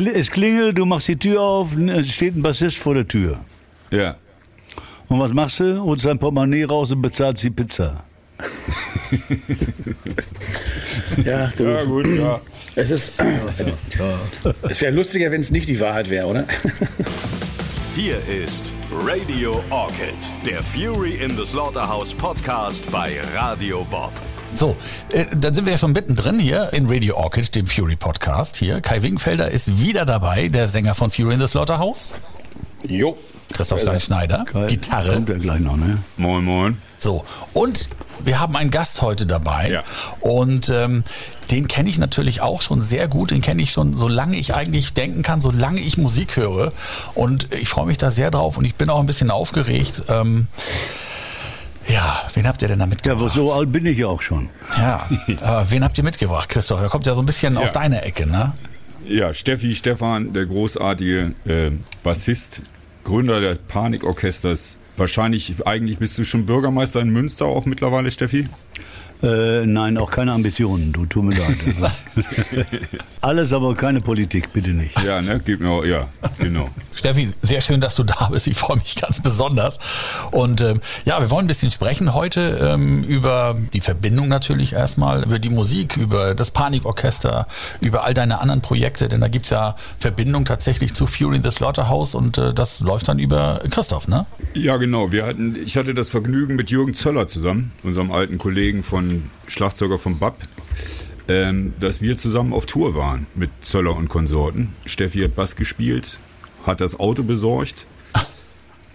es klingelt, du machst die Tür auf, es steht ein Bassist vor der Tür. Ja. Und was machst du? Holst dein Portemonnaie raus und bezahlst die Pizza. Ja, du, Ja, gut, ja. es ist. Es wäre lustiger, wenn es nicht die Wahrheit wäre, oder? Hier ist Radio Orchid, der Fury in the Slaughterhouse Podcast bei Radio Bob. So, äh, dann sind wir ja schon mittendrin hier in Radio Orchid, dem Fury Podcast hier. Kai Wingenfelder ist wieder dabei, der Sänger von Fury in the Slaughterhouse. Jo. Christoph Stein-Schneider, Gitarre. Kommt ja gleich noch, ne? Moin, moin. So, und wir haben einen Gast heute dabei. Ja. Und ähm, den kenne ich natürlich auch schon sehr gut. Den kenne ich schon, solange ich eigentlich denken kann, solange ich Musik höre. Und ich freue mich da sehr drauf und ich bin auch ein bisschen aufgeregt. Ähm, ja, wen habt ihr denn da Ja, mitgebracht? aber so alt bin ich ja auch schon. Ja, äh, wen habt ihr mitgebracht, Christoph? Er kommt ja so ein bisschen aus Ja. deiner Ecke, ne? Ja, Steffi Stefan, der großartige äh, Bassist, Gründer des Panikorchesters. Wahrscheinlich, eigentlich bist du schon Bürgermeister in Münster auch mittlerweile, Steffi? Äh, nein, auch keine Ambitionen, du, tut mir leid. Alles, aber keine Politik, bitte nicht. Ja, ne? Gib mir auch, ja, genau. Steffi, sehr schön, dass du da bist. Ich freue mich ganz besonders. Und ähm, ja, wir wollen ein bisschen sprechen heute ähm, über die Verbindung natürlich erstmal, über die Musik, über das Panikorchester, über all deine anderen Projekte, denn da gibt's ja Verbindung tatsächlich zu Fury in the Slaughterhouse und äh, das läuft dann über Christoph, ne? Ja, genau. Wir hatten, ich hatte das Vergnügen mit Jürgen Zöller zusammen, unserem alten Kollegen von Schlagzeuger von BAP, ähm, dass wir zusammen auf Tour waren mit Zöller und Konsorten. Steffi hat Bass gespielt, hat das Auto besorgt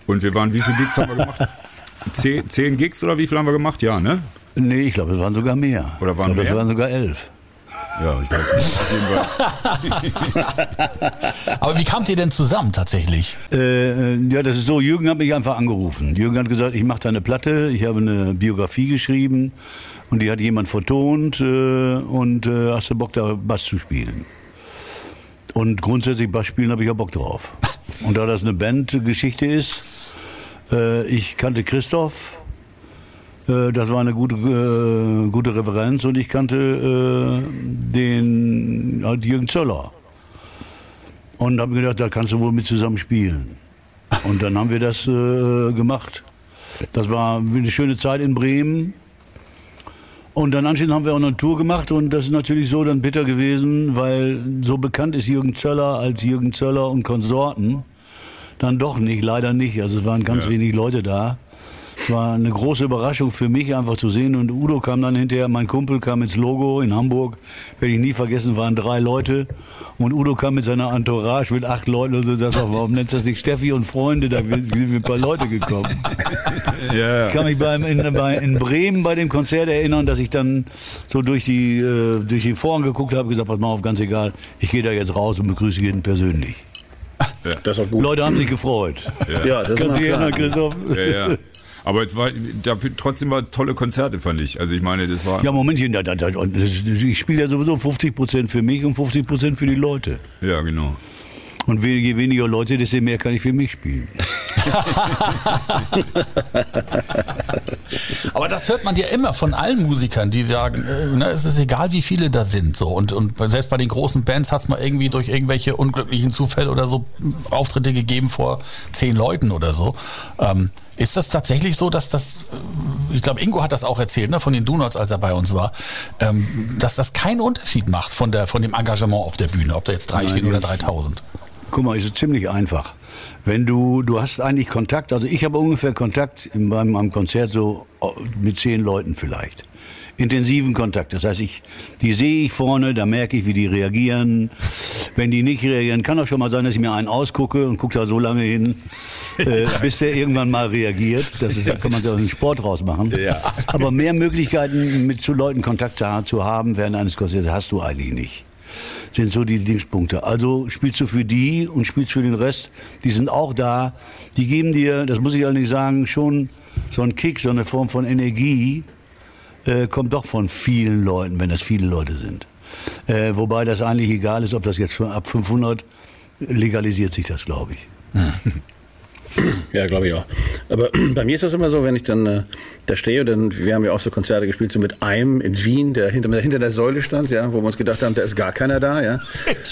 und wir waren, wie viele Gigs haben wir gemacht? Zehn, zehn Gigs oder wie viel haben wir gemacht? Ja, ne? Nee, ich glaube, es waren sogar mehr. Oder waren ich glaube, es mehr? waren sogar elf. Ja, ich weiß nicht. Auf jeden Fall. Aber wie kamt ihr denn zusammen tatsächlich? Äh, ja, das ist so, Jürgen hat mich einfach angerufen. Jürgen hat gesagt, ich mache da eine Platte, ich habe eine Biografie geschrieben und die hat jemand vertont äh, und äh, hast du Bock da Bass zu spielen? Und grundsätzlich Bass spielen habe ich ja Bock drauf. Und da das eine Bandgeschichte ist, äh, ich kannte Christoph, äh, das war eine gute, äh, gute Referenz und ich kannte äh, den halt Jürgen Zöller. Und habe gedacht, da kannst du wohl mit zusammen spielen. Und dann haben wir das äh, gemacht. Das war eine schöne Zeit in Bremen. Und dann anschließend haben wir auch noch eine Tour gemacht und das ist natürlich so dann bitter gewesen, weil so bekannt ist Jürgen Zöller als Jürgen Zöller und Konsorten. Dann doch nicht, leider nicht. Also es waren ganz Ja. wenig Leute da. Es war eine große Überraschung für mich einfach zu sehen und Udo kam dann hinterher, mein Kumpel kam ins Logo in Hamburg, werde ich nie vergessen, waren drei Leute und Udo kam mit seiner Entourage mit acht Leuten und so, sagt, warum nennst du das nicht Steffi und Freunde, da sind wir ein paar Leute gekommen. Ja, Ich kann mich beim, in, bei, in Bremen bei dem Konzert erinnern, dass ich dann so durch die, äh, durch die Foren geguckt habe, gesagt, pass mal auf, ganz egal, ich gehe da jetzt raus und begrüße jeden persönlich. Das ist doch gut. Leute haben sich gefreut. Ja, das ist Kannst erinnern, Christoph? ja, ja. Aber es war, dafür, trotzdem war es tolle Konzerte, fand ich. Also ich meine, das war, Ja, Momentchen, da, da, da, ich spiele ja sowieso 50 Prozent für mich und 50 Prozent für die Leute. ja genau. Und je weniger Leute, desto mehr kann ich für mich spielen. Aber das hört man ja immer von allen Musikern, die sagen, ne, es ist egal, wie viele da sind. So. Und, und selbst bei den großen Bands hat es mal irgendwie durch irgendwelche unglücklichen Zufälle oder so Auftritte gegeben vor zehn Leuten oder so. Ähm, ist das tatsächlich so, dass das, äh, ich glaube, Ingo hat das auch erzählt, ne, von den Donuts, als er bei uns war, ähm, dass das keinen Unterschied macht von, der, von dem Engagement auf der Bühne, ob da jetzt drei Nein, stehen oder das- 3000? Guck mal, ist es ziemlich einfach. Wenn du, du hast eigentlich Kontakt, also ich habe ungefähr Kontakt in, beim am Konzert so oh, mit zehn Leuten vielleicht. Intensiven Kontakt. Das heißt, ich, die sehe ich vorne, da merke ich, wie die reagieren. Wenn die nicht reagieren, kann auch schon mal sein, dass ich mir einen ausgucke und gucke da so lange hin, äh, bis der irgendwann mal reagiert. Das ist, da kann man so einen Sport draus machen. Ja. Aber mehr Möglichkeiten, mit zu Leuten Kontakt zu, zu haben während eines Konzerts hast du eigentlich nicht sind so die Dingspunkte. Also spielst du für die und spielst für den Rest. Die sind auch da. Die geben dir, das muss ich eigentlich sagen, schon so einen Kick, so eine Form von Energie, äh, kommt doch von vielen Leuten, wenn das viele Leute sind. Äh, wobei das eigentlich egal ist, ob das jetzt ab 500 legalisiert sich das, glaube ich. Ja, glaube ich auch. Aber bei mir ist das immer so, wenn ich dann äh, da stehe, dann wir haben ja auch so Konzerte gespielt, so mit einem in Wien, der hinter, hinter der Säule stand, ja, wo wir uns gedacht haben, da ist gar keiner da, ja.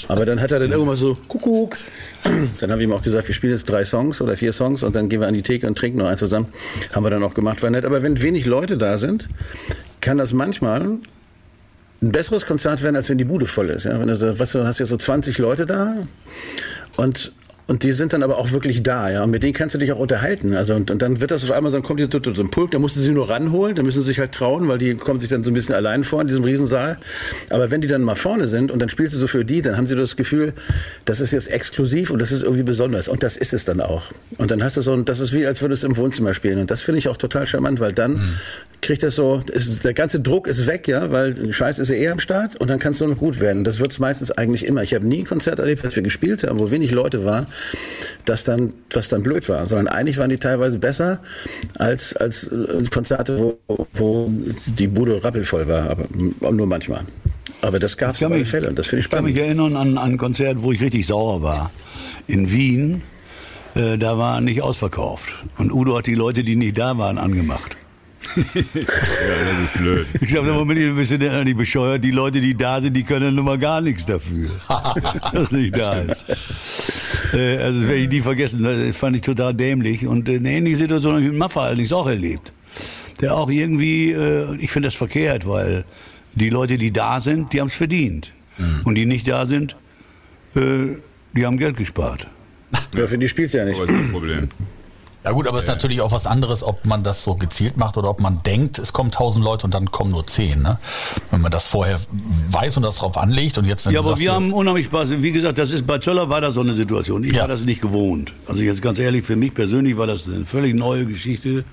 Aber dann hat er dann irgendwann so Kuckuck. Dann habe ich ihm auch gesagt, wir spielen jetzt drei Songs oder vier Songs und dann gehen wir an die Theke und trinken noch eins zusammen. Haben wir dann auch gemacht, war nett. Aber wenn wenig Leute da sind, kann das manchmal ein besseres Konzert werden, als wenn die Bude voll ist. Ja? Wenn du, so, weißt du, hast ja so 20 Leute da und und die sind dann aber auch wirklich da, ja. Und mit denen kannst du dich auch unterhalten. Also und, und dann wird das auf einmal so, dann kommt so ein Pulk, da musst du sie nur ranholen, da müssen sie sich halt trauen, weil die kommen sich dann so ein bisschen allein vor in diesem Riesensaal. Aber wenn die dann mal vorne sind und dann spielst du so für die, dann haben sie das Gefühl, das ist jetzt exklusiv und das ist irgendwie besonders. Und das ist es dann auch. Und dann hast du so, ein, das ist wie, als würdest du im Wohnzimmer spielen. Und das finde ich auch total charmant, weil dann mhm. kriegt das so, ist, der ganze Druck ist weg, ja, weil Scheiß ist ja eher am Start und dann kannst du noch gut werden. Das wird's meistens eigentlich immer. Ich habe nie ein Konzert erlebt, was wir gespielt haben, wo wenig Leute waren das dann, was dann blöd war, sondern eigentlich waren die teilweise besser als, als äh, Konzerte, wo, wo die Bude rappelvoll war, aber nur manchmal. Aber das gab es auf alle Fälle und das finde ich spannend. Ich kann mich erinnern an, an ein Konzert, wo ich richtig sauer war. In Wien, äh, da war nicht ausverkauft. Und Udo hat die Leute, die nicht da waren, angemacht. Ja, das ist blöd. Ich glaube, da bin ich ein bisschen nicht bescheuert. Die Leute, die da sind, die können nun mal gar nichts dafür, dass nicht da ist. Äh, also das werde ich nie vergessen. Das fand ich total dämlich. Und eine ähnliche Situation habe ich mit Maffa allerdings auch erlebt. Der auch irgendwie, äh, ich finde das verkehrt, weil die Leute, die da sind, die haben es verdient. Mhm. Und die nicht da sind, äh, die haben Geld gespart. Ja, für die spielst du ja nicht. Aber ist ein Problem. Ja gut, aber es ist natürlich auch was anderes, ob man das so gezielt macht oder ob man denkt, es kommen tausend Leute und dann kommen nur zehn. Ne? Wenn man das vorher weiß und das drauf anlegt und jetzt wenn Ja, aber sagst, wir haben unheimlich Spaß. Wie gesagt, das ist bei Zöller war das so eine Situation. Ich ja. war das nicht gewohnt. Also jetzt ganz ehrlich, für mich persönlich war das eine völlig neue Geschichte,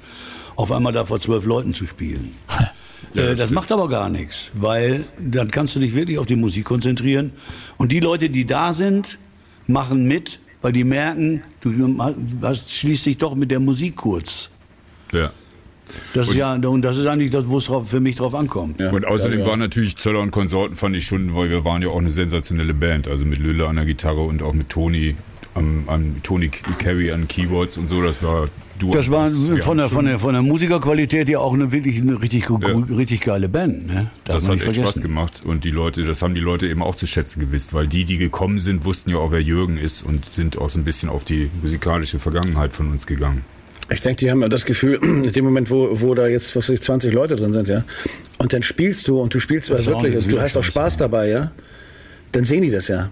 auf einmal da vor zwölf Leuten zu spielen. Ja, das, äh, das macht aber gar nichts, weil dann kannst du dich wirklich auf die Musik konzentrieren. Und die Leute, die da sind, machen mit, weil die merken, du hast, schließt dich doch mit der Musik kurz. Ja. Das und, ist ja, und das ist eigentlich das, wo es für mich drauf ankommt. Ja. Und außerdem ja, ja. waren natürlich Zöller und Konsorten, fand ich schon, weil wir waren ja auch eine sensationelle Band. Also mit Lülle an der Gitarre und auch mit Toni, am, am Tony Carey an Keyboards und so. Das war Du das war von der, von, der, von der Musikerqualität ja auch eine wirklich eine richtig, ja. richtig geile Band. Ne? das hat echt Spaß gemacht und die Leute, das haben die Leute eben auch zu schätzen gewusst, weil die, die gekommen sind, wussten ja auch, wer Jürgen ist und sind auch so ein bisschen auf die musikalische Vergangenheit von uns gegangen. Ich denke, die haben ja das Gefühl, in dem Moment, wo, wo da jetzt was weiß ich, 20 Leute drin sind, ja, und dann spielst du und du spielst wirklich, also du hast auch Spaß dabei, ja, dann sehen die das ja.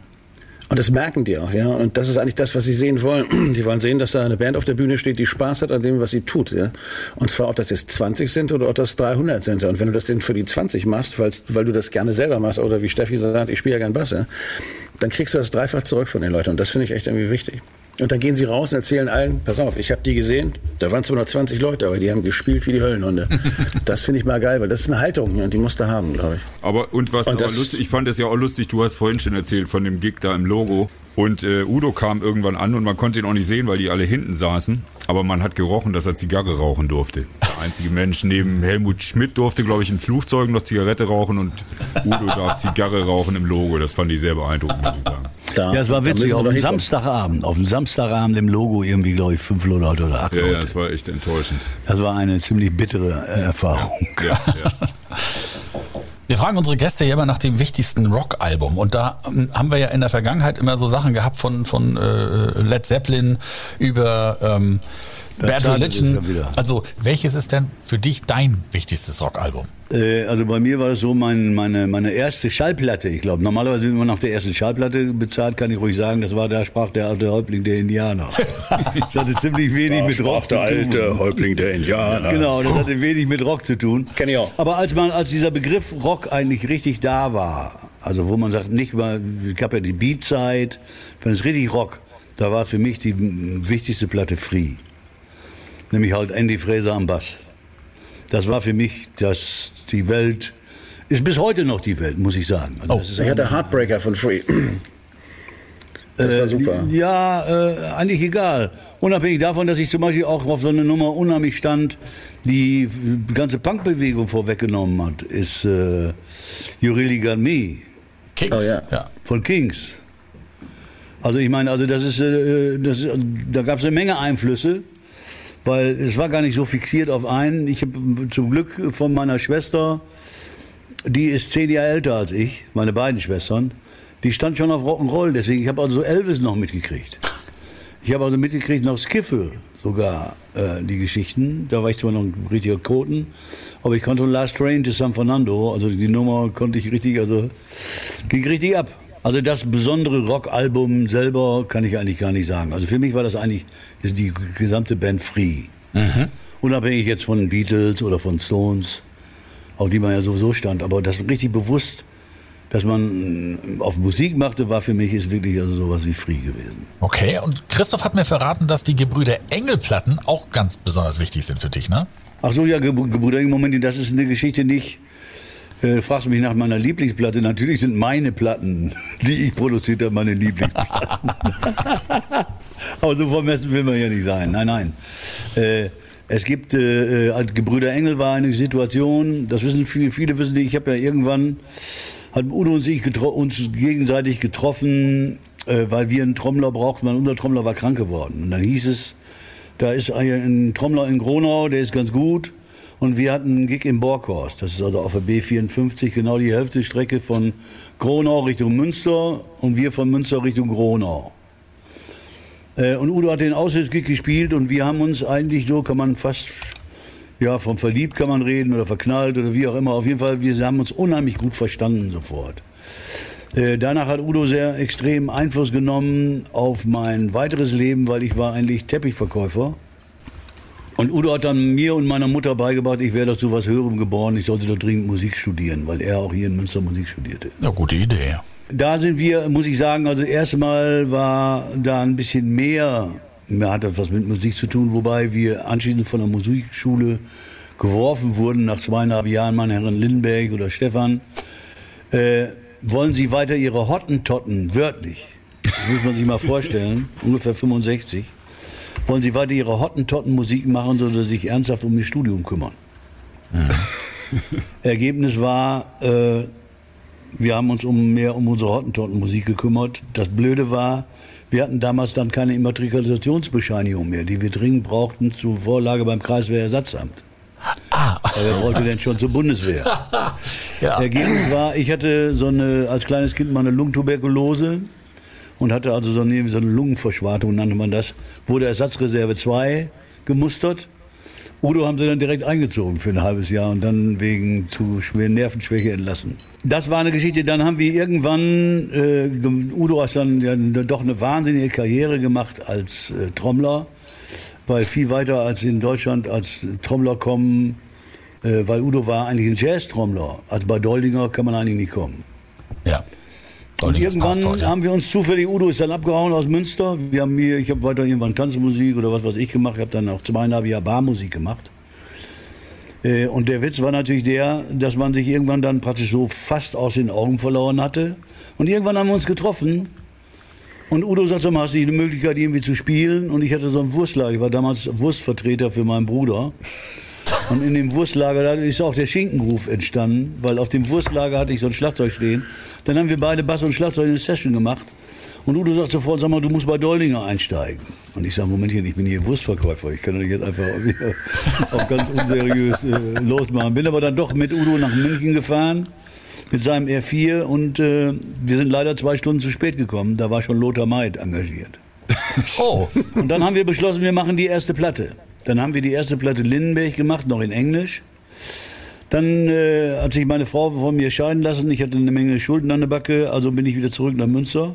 Und das merken die auch, ja. Und das ist eigentlich das, was sie sehen wollen. Die wollen sehen, dass da eine Band auf der Bühne steht, die Spaß hat an dem, was sie tut, ja. Und zwar, ob das jetzt 20 sind oder ob das 300 sind. Und wenn du das denn für die 20 machst, weil du das gerne selber machst, oder wie Steffi sagt, ich spiele ja gern Bass, ja, dann kriegst du das dreifach zurück von den Leuten. Und das finde ich echt irgendwie wichtig. Und dann gehen sie raus und erzählen allen, pass auf, ich habe die gesehen, da waren 220 Leute, aber die haben gespielt wie die Höllenhunde. das finde ich mal geil, weil das ist eine Haltung und die musst du haben, glaube ich. Aber und was und aber lustig, ich fand das ja auch lustig, du hast vorhin schon erzählt von dem Gig da im Logo. Und äh, Udo kam irgendwann an und man konnte ihn auch nicht sehen, weil die alle hinten saßen. Aber man hat gerochen, dass er Zigarre rauchen durfte. Der einzige Mensch neben Helmut Schmidt durfte, glaube ich, in Flugzeugen noch Zigarette rauchen und Udo darf Zigarre rauchen im Logo. Das fand ich sehr beeindruckend, muss ich sagen. Da, ja, es war witzig. Auf dem Samstagabend, auf dem Samstagabend im Logo irgendwie, glaube ich, fünf Leute oder acht ja, Leute. Ja, das war echt enttäuschend. Das war eine ziemlich bittere äh, Erfahrung. Ja, ja. Wir fragen unsere Gäste ja immer nach dem wichtigsten Rock-Album. Und da ähm, haben wir ja in der Vergangenheit immer so Sachen gehabt von, von äh, Led Zeppelin über ähm, Bad Religion. Also, welches ist denn für dich dein wichtigstes Rockalbum? Äh, also bei mir war das so mein, meine, meine erste Schallplatte. Ich glaube, normalerweise, wenn man nach der ersten Schallplatte bezahlt, kann ich ruhig sagen, das war da sprach der alte Häuptling der Indianer. das hatte ziemlich wenig da mit Rock zu tun. der alte Häuptling der Indianer. Genau, das hatte wenig mit Rock zu tun. Kenn ich auch. Aber als man, als dieser Begriff Rock eigentlich richtig da war, also wo man sagt, nicht mal, es gab ja die Beatzeit, wenn es richtig Rock, da war für mich die wichtigste Platte Free nämlich halt Andy Fraser am Bass. Das war für mich das, die Welt, ist bis heute noch die Welt, muss ich sagen. Also oh, das ist ich hatte Heartbreaker von Free. Das war äh, super. Ja, äh, eigentlich egal. Unabhängig davon, dass ich zum Beispiel auch auf so eine Nummer unheimlich stand, die die ganze Punkbewegung vorweggenommen hat, ist äh, You Really Got Me. Kings. Oh, ja. ja. Von Kings. Also ich meine, also das ist, äh, das, ist- da gab es eine Menge Einflüsse, weil es war gar nicht so fixiert auf einen. Ich habe zum Glück von meiner Schwester, die ist zehn Jahre älter als ich, meine beiden Schwestern, die stand schon auf Rock'n'Roll, deswegen ich habe also Elvis noch mitgekriegt. Ich habe also mitgekriegt noch Skiffle sogar äh, die Geschichten. Da war ich zwar noch ein richtiger Koten, aber ich konnte Last Train to San Fernando, also die Nummer konnte ich richtig, also ging richtig ab. Also das besondere Rockalbum selber kann ich eigentlich gar nicht sagen. Also für mich war das eigentlich ist die gesamte Band Free. Unabhängig jetzt von Beatles oder von Stones, auf die man ja sowieso stand. Aber das richtig bewusst, dass man äh, auf Musik machte, war für mich ist wirklich also sowas wie Free gewesen. Okay, und Christoph hat mir verraten, dass die Gebrüder Engel-Platten auch ganz besonders wichtig sind für dich, ne? Ach so, ja, Gebr- Gebrüder, im Moment, das ist eine Geschichte nicht. Äh, fragst du mich nach meiner Lieblingsplatte. Natürlich sind meine Platten, die ich produziert habe, meine Lieblingsplatten. Aber so vermessen will man ja nicht sein. Nein, nein. Äh, es gibt, äh, äh, als Gebrüder Engel war eine Situation, das wissen viele, viele wissen nicht, ich habe ja irgendwann, hat Udo und ich uns gegenseitig getroffen, äh, weil wir einen Trommler brauchten, weil unser Trommler war krank geworden. Und dann hieß es, da ist ein Trommler in Gronau, der ist ganz gut. Und wir hatten einen Gig in Borkhorst. Das ist also auf der B54 genau die Hälfte Strecke von Gronau Richtung Münster und wir von Münster Richtung Gronau. Äh, und Udo hat den Aushilfsgig gespielt und wir haben uns eigentlich so, kann man fast, ja, von verliebt kann man reden oder verknallt oder wie auch immer. Auf jeden Fall, wir haben uns unheimlich gut verstanden sofort. Äh, Danach hat Udo sehr extrem Einfluss genommen auf mein weiteres Leben, weil ich war eigentlich Teppichverkäufer. Und Udo hat dann mir und meiner Mutter beigebracht, ich wäre dazu was Höherem geboren, ich sollte doch dringend Musik studieren, weil er auch hier in Münster Musik studierte. Ja, gute Idee. Da sind wir, muss ich sagen, also erstmal war da ein bisschen mehr, mehr hat das was mit Musik zu tun, wobei wir anschließend von der Musikschule geworfen wurden, nach zweieinhalb Jahren, meine Herren Lindberg oder Stefan, äh, wollen Sie weiter Ihre Hottentotten, wörtlich, das muss man sich mal vorstellen, ungefähr 65, wollen Sie weiter Ihre Hottentotten-Musik machen, sondern sich ernsthaft um Ihr Studium kümmern. Ergebnis war, äh, wir haben uns um mehr um unsere Hottentottenmusik gekümmert. Das Blöde war, wir hatten damals dann keine Immatrikulationsbescheinigung mehr, die wir dringend brauchten zur Vorlage beim Kreiswehrersatzamt. Ah, wer wollte denn schon zur Bundeswehr? ja. Ergebnis war, ich hatte so eine, als kleines Kind mal eine Lungentuberkulose und hatte also so eine, so eine Lungenverschwartung, nannte man das. Wurde Ersatzreserve 2 gemustert. Udo haben sie dann direkt eingezogen für ein halbes Jahr und dann wegen zu schweren Nervenschwäche entlassen. Das war eine Geschichte. Dann haben wir irgendwann, äh, Udo hat dann ja, doch eine wahnsinnige Karriere gemacht als äh, Trommler, weil viel weiter als in Deutschland als Trommler kommen, äh, weil Udo war eigentlich ein Jazz-Trommler. Also bei Doldinger kann man eigentlich nicht kommen. ja. Und irgendwann haben wir uns zufällig, Udo ist dann abgehauen aus Münster. Wir haben hier, ich habe weiter irgendwann Tanzmusik oder was weiß ich gemacht. Ich habe dann auch zweieinhalb Jahre Barmusik gemacht. Äh, Und der Witz war natürlich der, dass man sich irgendwann dann praktisch so fast aus den Augen verloren hatte. Und irgendwann haben wir uns getroffen. Und Udo sagt, sag mal, hast du die Möglichkeit, irgendwie zu spielen? Und ich hatte so ein Wurstlager. Ich war damals Wurstvertreter für meinen Bruder. Und in dem Wurstlager, da ist auch der Schinkenruf entstanden, weil auf dem Wurstlager hatte ich so ein Schlagzeug stehen. Dann haben wir beide Bass und Schlagzeug in eine Session gemacht. Und Udo sagt sofort, sag mal, du musst bei Doldinger einsteigen. Und ich sage, Momentchen, ich bin hier Wurstverkäufer. Ich kann doch nicht jetzt einfach auch ganz unseriös äh, losmachen. Bin aber dann doch mit Udo nach München gefahren, mit seinem R4. Und äh, wir sind leider zwei Stunden zu spät gekommen. Da war schon Lothar Maid engagiert. Oh, Und dann haben wir beschlossen, wir machen die erste Platte. Dann haben wir die erste Platte Lindenberg gemacht, noch in Englisch. Dann äh, hat sich meine Frau von mir scheiden lassen. Ich hatte eine Menge Schulden an der Backe, also bin ich wieder zurück nach Münster.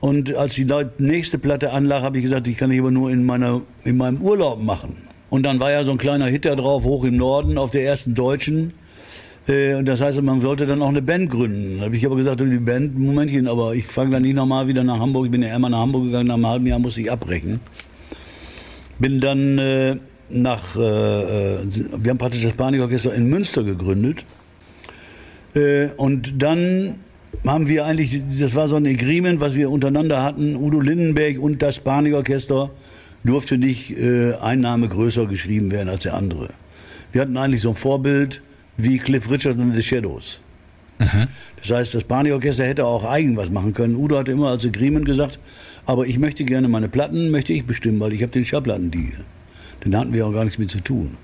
Und als die nächste Platte anlag, habe ich gesagt, ich kann die aber nur in, meiner, in meinem Urlaub machen. Und dann war ja so ein kleiner Hit da drauf, hoch im Norden, auf der ersten Deutschen. Äh, Und das heißt, man sollte dann auch eine Band gründen. Da habe ich aber gesagt, die Band, Momentchen, aber ich fange dann nicht nochmal wieder nach Hamburg. Ich bin ja einmal nach Hamburg gegangen, nach einem halben Jahr musste ich abbrechen. Bin dann äh, nach, äh, äh, wir haben praktisch das Panikorchester in Münster gegründet. Äh, und dann haben wir eigentlich, das war so ein Agreement, was wir untereinander hatten, Udo Lindenberg und das Panikorchester durfte nicht äh, ein Name größer geschrieben werden als der andere. Wir hatten eigentlich so ein Vorbild wie Cliff Richard und The Shadows. Das heißt, das Barney-Orchester hätte auch eigen was machen können. Udo hatte immer als Agreement gesagt, aber ich möchte gerne meine Platten, möchte ich bestimmen, weil ich habe den Schallplattendeal. Den hatten wir auch gar nichts mit zu tun.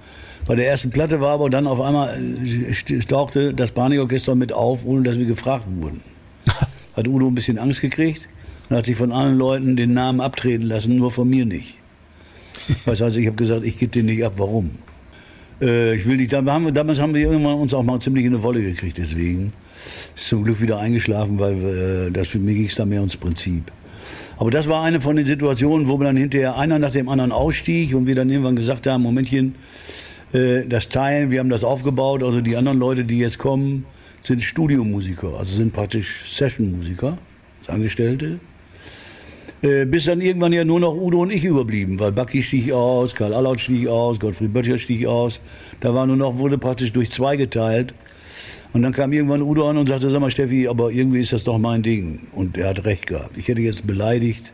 Bei der ersten Platte war aber dann auf einmal, äh, tauchte das Barney-Orchester mit auf, ohne dass wir gefragt wurden. Hat Udo ein bisschen Angst gekriegt und hat sich von allen Leuten den Namen abtreten lassen, nur von mir nicht. Das heißt, ich habe gesagt, ich gebe den nicht ab. Warum? Äh, ich will nicht, haben wir, damals haben wir irgendwann uns auch mal ziemlich in eine Wolle gekriegt, deswegen. Ist zum Glück wieder eingeschlafen, weil äh, das für mich ging es da mehr ums Prinzip. Aber das war eine von den Situationen, wo wir dann hinterher einer nach dem anderen ausstieg und wir dann irgendwann gesagt haben, Momentchen, äh, das Teilen, wir haben das aufgebaut, also die anderen Leute, die jetzt kommen, sind Studiomusiker, also sind praktisch Sessionmusiker, Angestellte. Äh, bis dann irgendwann ja nur noch Udo und ich überblieben, weil Bucky stieg aus, Karl Allaut stieg aus, Gottfried Böttcher stieg aus. Da war nur noch, wurde praktisch durch zwei geteilt. Und dann kam irgendwann Udo an und sagte, sag mal Steffi, aber irgendwie ist das doch mein Ding. Und er hat recht gehabt. Ich hätte jetzt beleidigt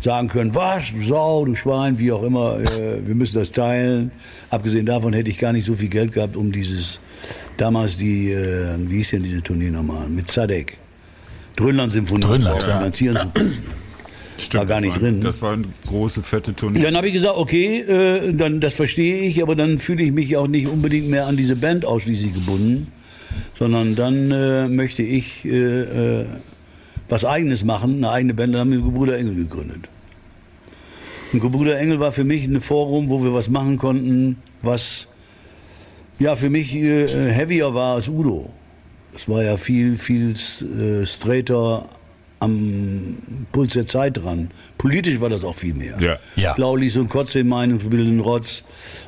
sagen können, was, du Sau, du Schwein, wie auch immer, äh, wir müssen das teilen. Abgesehen davon hätte ich gar nicht so viel Geld gehabt, um dieses, damals die, äh, wie hieß denn diese Tournee nochmal, mit Zadek. Dröhnland-Symphonie Dröhnland, ja. finanzieren zu können. Stimmt, War gar das nicht war, drin. Das war eine große, fette Tournee. Dann habe ich gesagt, okay, äh, dann das verstehe ich, aber dann fühle ich mich auch nicht unbedingt mehr an diese Band ausschließlich gebunden, sondern dann äh, möchte ich äh, äh, was Eigenes machen, eine eigene Band. Dann haben wir Gebrüder Engel gegründet. Und Gebrüder Engel war für mich ein Forum, wo wir was machen konnten, was ja für mich äh, heavier war als Udo. Es war ja viel, viel äh, straighter am Puls der Zeit dran. Politisch war das auch viel mehr. Ja. Ja. Klaulis und Kotz den meinungsbildenden Rotz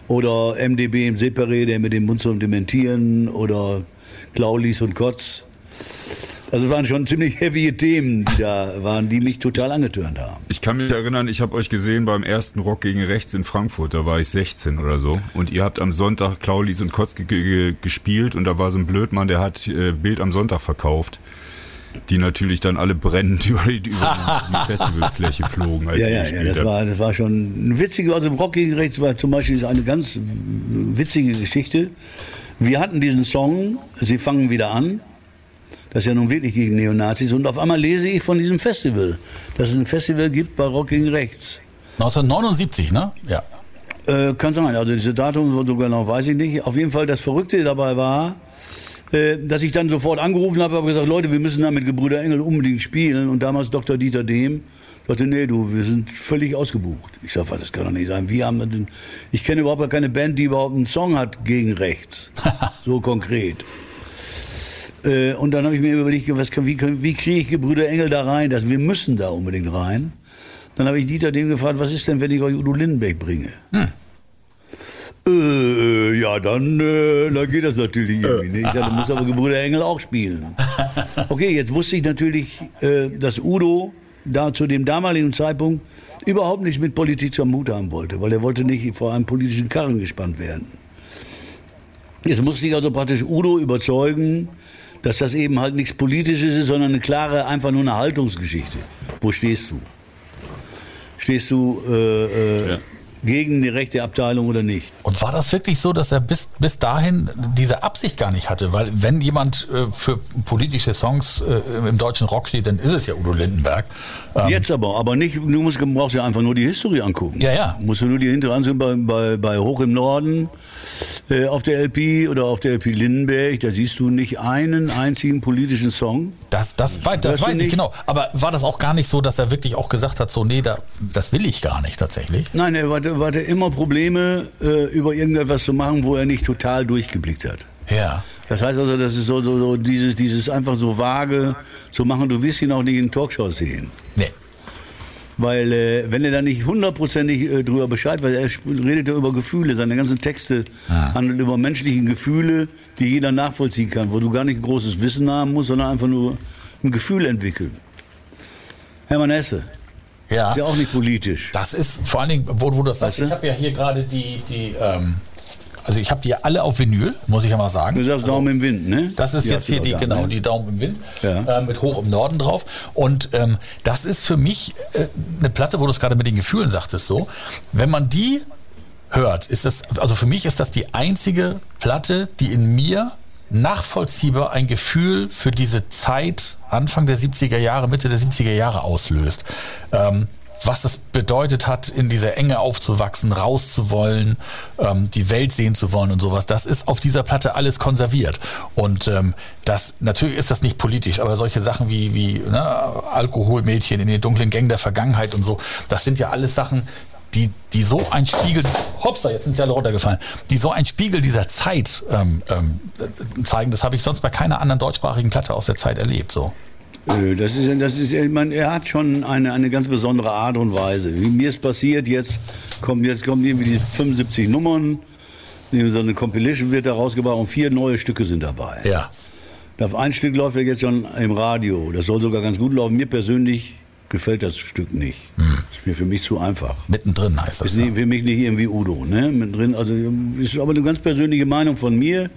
oder MDB im Separé, der mit dem Mund zum Dementieren oder Klaulis und Kotz. Also es waren schon ziemlich heavy Themen, die da waren, die mich total angetörnt haben. Ich kann mich erinnern, ich habe euch gesehen beim ersten Rock gegen Rechts in Frankfurt, da war ich 16 oder so. Und ihr habt am Sonntag Klaulis und Kotz ge- ge- gespielt und da war so ein Blödmann, der hat äh, Bild am Sonntag verkauft. Die natürlich dann alle brennend über die, über die Festivalfläche flogen, als Ja, ja, ja, das habt. war, das war schon eine witzige, also Rock gegen Rechts war zum Beispiel eine ganz witzige Geschichte. Wir hatten diesen Song, Sie fangen wieder an, das ist ja nun wirklich gegen Neonazis und auf einmal lese ich von diesem Festival, dass es ein Festival gibt bei Rock gegen Rechts. 1979, ne? Ja. Äh, kann sein, also diese Datum so genau weiß ich nicht. Auf jeden Fall das Verrückte dabei war, äh, dass ich dann sofort angerufen habe, habe gesagt, Leute, wir müssen da mit Gebrüder Engel unbedingt spielen. Und damals Dr. Dieter Dehm sagte, nee, du, wir sind völlig ausgebucht. Ich was, das kann doch nicht sein. Wir haben denn, ich kenne überhaupt gar keine Band, die überhaupt einen Song hat gegen rechts. so konkret. Äh, und dann habe ich mir überlegt, was, kann- wie, wie kriege ich Gebrüder Engel da rein? Das, wir müssen da unbedingt rein. Dann habe ich Dieter dem gefragt, was ist denn, wenn ich euch Udo Lindenberg bringe? Äh, ja, dann, äh, dann geht das natürlich irgendwie nicht. Ich sagte, muss aber Gebrüder Engel auch spielen. Okay, jetzt wusste ich natürlich, äh, dass Udo da zu dem damaligen Zeitpunkt überhaupt nichts mit Politik zum Mut haben wollte, weil er wollte nicht vor einem politischen Karren gespannt werden. Jetzt musste ich also praktisch Udo überzeugen, dass das eben halt nichts Politisches ist, sondern eine klare, einfach nur eine Haltungsgeschichte. Wo stehst du? Stehst du äh, äh, gegen die rechte Abteilung oder nicht? Und war das wirklich so, dass er bis, bis dahin diese Absicht gar nicht hatte? Weil wenn jemand äh, für politische Songs äh, im deutschen Rock steht, dann ist es ja Udo Lindenberg. Ähm, Jetzt aber, aber nicht, du musst, brauchst ja einfach nur die Historie angucken. Ja, ja. Musst du nur die hintere ansehen bei, bei, bei Hoch im Norden äh, auf der LP oder auf der LP Lindenberg, da siehst du nicht einen einzigen politischen Song. Das, das, das du weiß ich nicht? genau. Aber war das auch gar nicht so, dass er wirklich auch gesagt hat, so, nee, da, das will ich gar nicht tatsächlich? Nein, er hatte, hatte immer Probleme, äh, über irgendetwas zu machen, wo er nicht total durchgeblickt hat. Ja. Das heißt also, das ist so, so, so dieses, dieses einfach so vage zu machen, du wirst ihn auch nicht in Talkshows sehen. Nee. Weil äh, wenn er da nicht hundertprozentig äh, drüber Bescheid weiß, er redet ja über Gefühle, seine ganzen Texte handeln über menschliche Gefühle, die jeder nachvollziehen kann, wo du gar nicht ein großes Wissen haben musst, sondern einfach nur ein Gefühl entwickeln. Hermann Hesse, Ja. ist ja auch nicht politisch. Das ist vor allen Dingen, wo, du das sagst, Weißt du? ich habe ja hier gerade die, die ähm, also ich habe die alle auf Vinyl, muss ich ja mal sagen. Du sagst Daumen im Wind, ne? Das ist Die jetzt hier die, da, genau, die Daumen im Wind Ja. äh, mit hoch im Norden drauf. Und ähm, das ist für mich äh, eine Platte, wo du es gerade mit den Gefühlen sagtest, so. Wenn man die hört, ist das, also für mich ist das die einzige Platte, die in mir nachvollziehbar ein Gefühl für diese Zeit Anfang der 70er Jahre, Mitte der 70er Jahre auslöst. Ähm, was es bedeutet hat, in dieser Enge aufzuwachsen, rauszuwollen, ähm, die Welt sehen zu wollen und sowas. Das ist auf dieser Platte alles konserviert. Und ähm, das natürlich ist das nicht politisch, aber solche Sachen wie, wie ne, Alkoholmädchen in den dunklen Gängen der Vergangenheit und so, das sind ja alles Sachen, die, die so ein Spiegel, hopsa, jetzt sind sie alle runtergefallen, die so ein Spiegel dieser Zeit ähm, ähm, zeigen, das habe ich sonst bei keiner anderen deutschsprachigen Platte aus der Zeit erlebt. So. Äh, Das ist, das ist, ich meine, er hat schon eine, eine ganz besondere Art und Weise. Wie mir ist passiert, jetzt kommen, jetzt kommen irgendwie die 75 Nummern, so eine Compilation wird da rausgebracht und vier neue Stücke sind dabei. Ja. Auf ein Stück läuft er jetzt schon im Radio. Das soll sogar ganz gut laufen. Mir persönlich gefällt das Stück nicht. Ist mir für mich zu einfach. Mittendrin heißt das. Ist nicht, für mich nicht irgendwie Udo. Ne? Mit drin, also ist aber eine ganz persönliche Meinung von mir.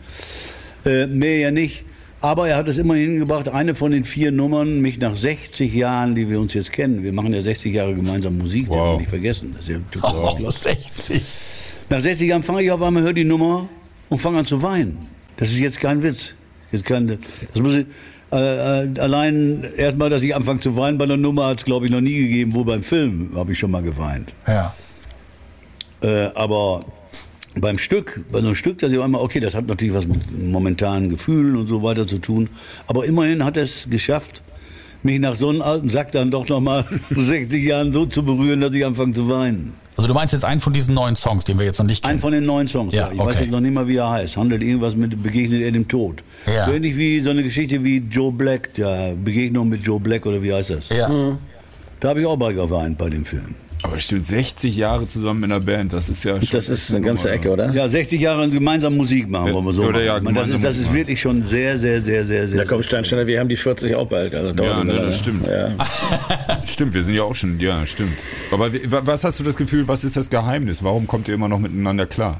Äh, mehr ja nicht. Aber er hat es immer hingebracht, eine von den vier Nummern, mich nach 60 Jahren, die wir uns jetzt kennen, wir machen ja 60 Jahre gemeinsam Musik, das Wow. darf ich nicht vergessen. Das ist ja total Oh, 60. nach 60 Jahren fange ich auf einmal, höre die Nummer und fange an zu weinen. Das ist jetzt kein Witz. Jetzt kein, das muss ich, äh, äh, allein erstmal, dass ich anfange zu weinen bei einer Nummer, hat es glaube ich noch nie gegeben, wo beim Film habe ich schon mal geweint. Ja. Äh, aber beim Stück, bei so einem Stück, dass ich einmal, okay, das hat natürlich was mit momentanen Gefühlen und so weiter zu tun. Aber immerhin hat er es geschafft, mich nach so einem alten Sack dann doch noch mal 60 Jahren so zu berühren, dass ich anfange zu weinen. Also du meinst jetzt einen von diesen neuen Songs, den wir jetzt noch nicht kennen? Ein von den neuen Songs. Ja, ich okay. weiß jetzt noch nicht mal, wie er heißt. Handelt irgendwas mit Begegnet er dem Tod. Ja. So ähnlich wie so eine Geschichte wie Joe Black, ja, Begegnung mit Joe Black oder wie heißt das? ja. Da habe ich auch bei geweint bei dem Film. Aber stimmt, 60 Jahre zusammen in der Band, das ist ja schon. Das ist eine ganze Ecke, oder? Ja, 60 Jahre gemeinsam Musik machen, Ja, wollen wir so oder ja, das ist, das ist wirklich schon sehr, sehr, sehr, sehr, sehr. Da kommt Steinsteiner, wir haben die 40 auch bald. Also Ja, ne, das stimmt. Ja. Stimmt, wir sind ja auch schon, ja, stimmt. Aber was hast du das Gefühl, was ist das Geheimnis? Warum kommt ihr immer noch miteinander klar?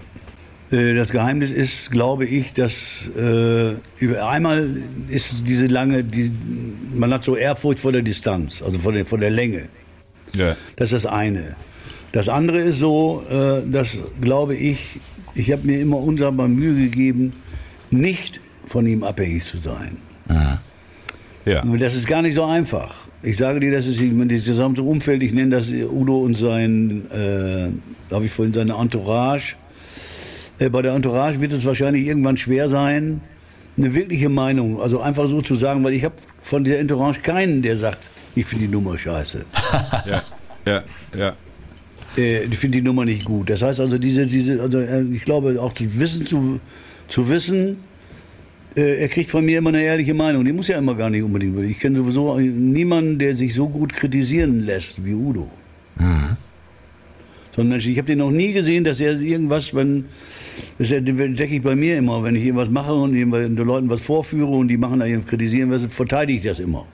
Äh, Das Geheimnis ist, glaube ich, dass äh, über einmal ist diese lange, die, man hat so Ehrfurcht vor der Distanz, also vor der, vor der Länge. Ja. Das ist das eine. Das andere ist so, äh, dass, glaube ich, ich habe mir immer unsagbar Mühe gegeben, nicht von ihm abhängig zu sein. Ja. Das ist gar nicht so einfach. Ich sage dir, das ist das gesamte Umfeld, ich nenne das Udo und sein, äh, habe ich vorhin seine Entourage. Äh, bei der Entourage wird es wahrscheinlich irgendwann schwer sein, eine wirkliche Meinung, also einfach so zu sagen, weil ich habe von der Entourage keinen, der sagt, ich finde die Nummer scheiße. Ja. Ja. Ja. Äh, ich finde die Nummer nicht gut. Das heißt also, diese, diese, also äh, ich glaube auch zu wissen, zu, zu wissen, äh, er kriegt von mir immer eine ehrliche Meinung. Die muss ja immer gar nicht unbedingt. Ich kenne sowieso niemanden, der sich so gut kritisieren lässt wie Udo. So ein Mensch, ich habe den noch nie gesehen, dass er irgendwas, wenn, das entdecke ich bei mir immer, wenn ich irgendwas mache und den Leuten was vorführe und die machen da kritisieren, was, verteidige ich das immer.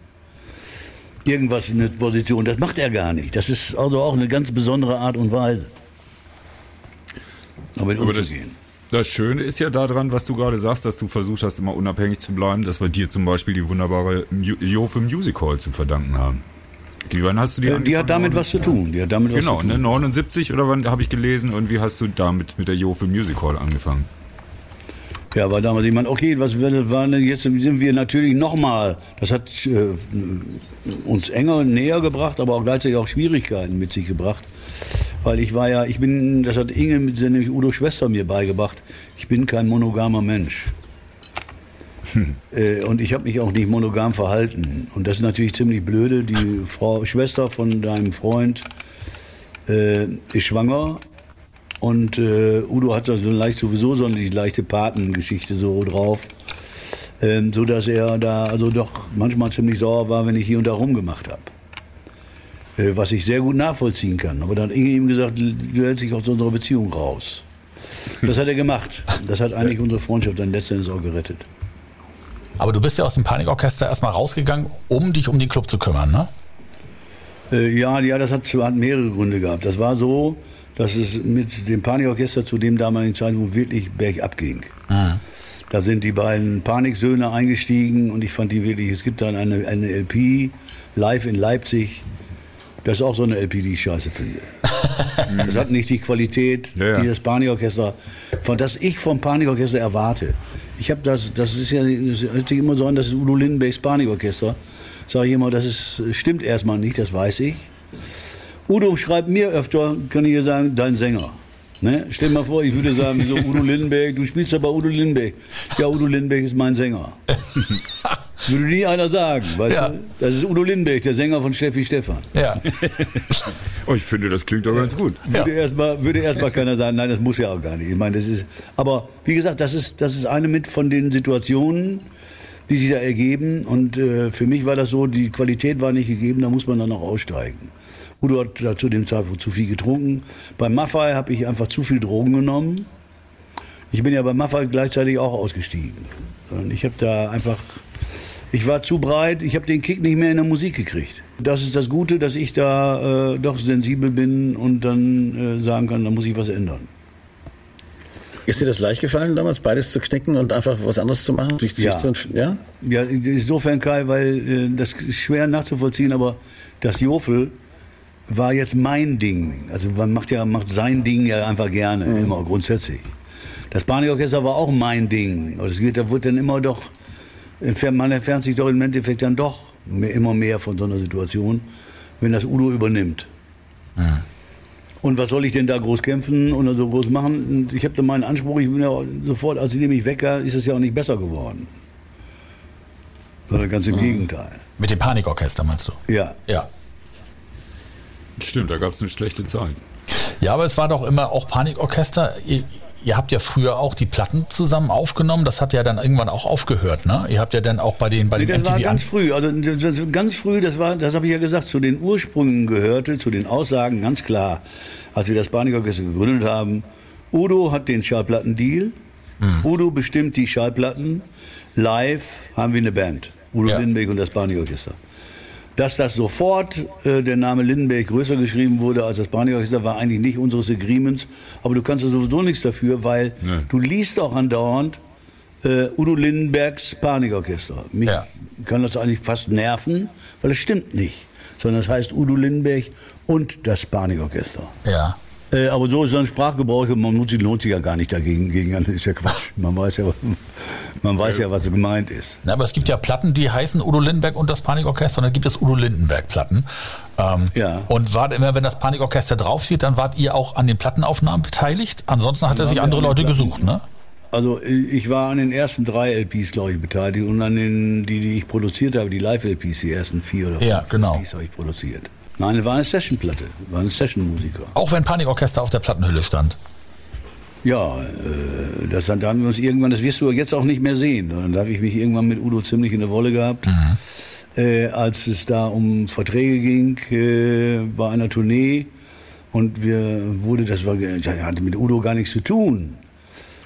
Irgendwas in der Position, das macht er gar nicht. Das ist also auch eine ganz besondere Art und Weise. Damit Aber das, umzugehen. das Schöne ist ja daran, was du gerade sagst, dass du versucht hast, immer unabhängig zu bleiben, dass wir dir zum Beispiel die wunderbare Jofe Music Hall zu verdanken haben. Die, wann hast du die Ja, die hat damit was zu tun. Die hat damit was Genau, zu tun. ne, 79 oder wann habe ich gelesen und wie hast du damit mit der Jofe Music Hall angefangen? Ja, war damals, ich meine, okay, was war denn jetzt sind wir natürlich nochmal, das hat äh, uns enger und näher gebracht, aber auch gleichzeitig auch Schwierigkeiten mit sich gebracht. Weil ich war ja, ich bin, das hat Inge, mit- nämlich Udo Schwester mir beigebracht, ich bin kein monogamer Mensch. Äh, und ich habe mich auch nicht monogam verhalten. Und das ist natürlich ziemlich blöde. Die Frau, Schwester von deinem Freund äh, ist schwanger und äh, Udo hat da so leicht sowieso so eine leichte Patengeschichte so drauf. Ähm, so dass er da also doch manchmal ziemlich sauer war, wenn ich hier und da rumgemacht habe. Äh, was ich sehr gut nachvollziehen kann. Aber dann hat Inge ihm gesagt, du hältst dich aus unserer Beziehung raus. Das hat er gemacht. Das hat eigentlich unsere Freundschaft dann letztendlich auch gerettet. Aber du bist ja aus dem Panikorchester erstmal rausgegangen, um dich um den Club zu kümmern, ne? Äh, ja, ja, das hat, hat mehrere Gründe gehabt. Das war so, dass es mit dem Panikorchester zu dem damaligen Zeitpunkt wirklich bergab ging. Da sind die beiden Paniksöhne eingestiegen und ich fand die wirklich, es gibt dann eine, eine LP, live in Leipzig. Das ist auch so eine LP, die ich scheiße finde. das hat nicht die Qualität, Ja, ja. die das Panikorchester, von das ich vom Panikorchester erwarte. Ich habe das, das ist ja, das hört sich immer so an, das ist Udo Lindenbergs Panikorchester. Sage ich immer, das ist, stimmt erstmal nicht, das weiß ich. Udo schreibt mir öfter, kann ich hier sagen, dein Sänger. Ne? Stell dir mal vor, ich würde sagen, so Udo Lindenberg, du spielst ja bei Udo Lindenberg. Ja, Udo Lindenberg ist mein Sänger. Würde nie einer sagen, weißt Ja. du? Das ist Udo Lindenberg, der Sänger von Steffi Stefan. Ja. Oh, ich finde, das klingt doch ganz gut. Würde erstmal würde erst mal keiner sagen, nein, das muss ja auch gar nicht. Ich meine, das ist, aber wie gesagt, das ist, das ist eine mit von den Situationen, die sich da ergeben. Und äh, für mich war das so, die Qualität war nicht gegeben, da muss man dann auch aussteigen. Udo hat zu dem Zeitpunkt zu viel getrunken. Beim Maffei habe ich einfach zu viel Drogen genommen. Ich bin ja beim Maffei gleichzeitig auch ausgestiegen. Und ich habe da einfach, ich war zu breit, ich habe den Kick nicht mehr in der Musik gekriegt. Das ist das Gute, dass ich da äh, doch sensibel bin und dann äh, sagen kann, da muss ich was ändern. Ist dir das leicht gefallen damals, beides zu knicken und einfach was anderes zu machen? Sich, Ja. Zu, ja? Ja, insofern Kai, weil äh, das ist schwer nachzuvollziehen, aber das Jofel war jetzt mein Ding. Also man macht ja macht sein Ding ja einfach gerne, immer grundsätzlich. Das Panikorchester war auch mein Ding. Und es wird, da wird dann immer doch, man entfernt sich doch im Endeffekt dann doch mehr, immer mehr von so einer Situation, wenn das Udo übernimmt. Und was soll ich denn da groß kämpfen oder so groß machen? Ich habe da meinen Anspruch, ich bin ja sofort, als ich nämlich weg war, ist es ja auch nicht besser geworden. Sondern ganz im Gegenteil. Mit dem Panikorchester meinst du? Ja. Ja. Stimmt, da gab es eine schlechte Zeit. Ja, aber es war doch immer auch Panikorchester. Ihr, ihr habt ja früher auch die Platten zusammen aufgenommen. Das hat ja dann irgendwann auch aufgehört, ne? Ihr habt ja dann auch bei den, bei den Das war MTV ganz früh, also das, das, ganz früh, das war, das habe ich ja gesagt, zu den Ursprüngen gehörte, zu den Aussagen ganz klar, als wir das Panikorchester gegründet haben, Udo hat den Schallplattendeal, Udo bestimmt die Schallplatten, live haben wir eine Band, Udo Ja. Lindenberg und das Panikorchester. Dass das sofort äh, der Name Lindenberg größer geschrieben wurde als das Panikorchester, war eigentlich nicht unseres Agreements. Aber du kannst ja sowieso nichts dafür, weil Nee. du liest auch andauernd äh, Udo Lindenbergs Panikorchester. Mich Ja. kann das eigentlich fast nerven, weil es stimmt nicht. Sondern es heißt Udo Lindenberg und das Panikorchester. Ja. Äh, aber so ist dann Sprachgebrauch und man lohnt sich, lohnt sich ja gar nicht dagegen. Gegen, das ist ja Quatsch. Man weiß ja, man weiß ja, was so gemeint ist. Na, aber es gibt ja Platten, die heißen Udo Lindenberg und das Panikorchester und dann gibt es Udo Lindenberg-Platten. Ähm, Ja. Und wart immer, wenn das Panikorchester draufsteht, dann wart ihr auch an den Plattenaufnahmen beteiligt. Ansonsten hat er sich andere Leute Platten. gesucht, ne? Also äh, ich war an den ersten drei LPs, glaube ich, beteiligt und an den, die, die ich produziert habe, die Live-LPs, die ersten vier oder Ja, fünf genau. LPs habe ich produziert. Nein, es war eine Sessionplatte, war ein Sessionmusiker. Auch wenn Panikorchester auf der Plattenhülle stand. Ja, äh, das, da haben wir uns irgendwann, das wirst du jetzt auch nicht mehr sehen. sondern Da habe ich mich irgendwann mit Udo ziemlich in der Wolle gehabt. Äh, als es da um Verträge ging äh, bei einer Tournee und wir wurde, das war, das hatte mit Udo gar nichts zu tun,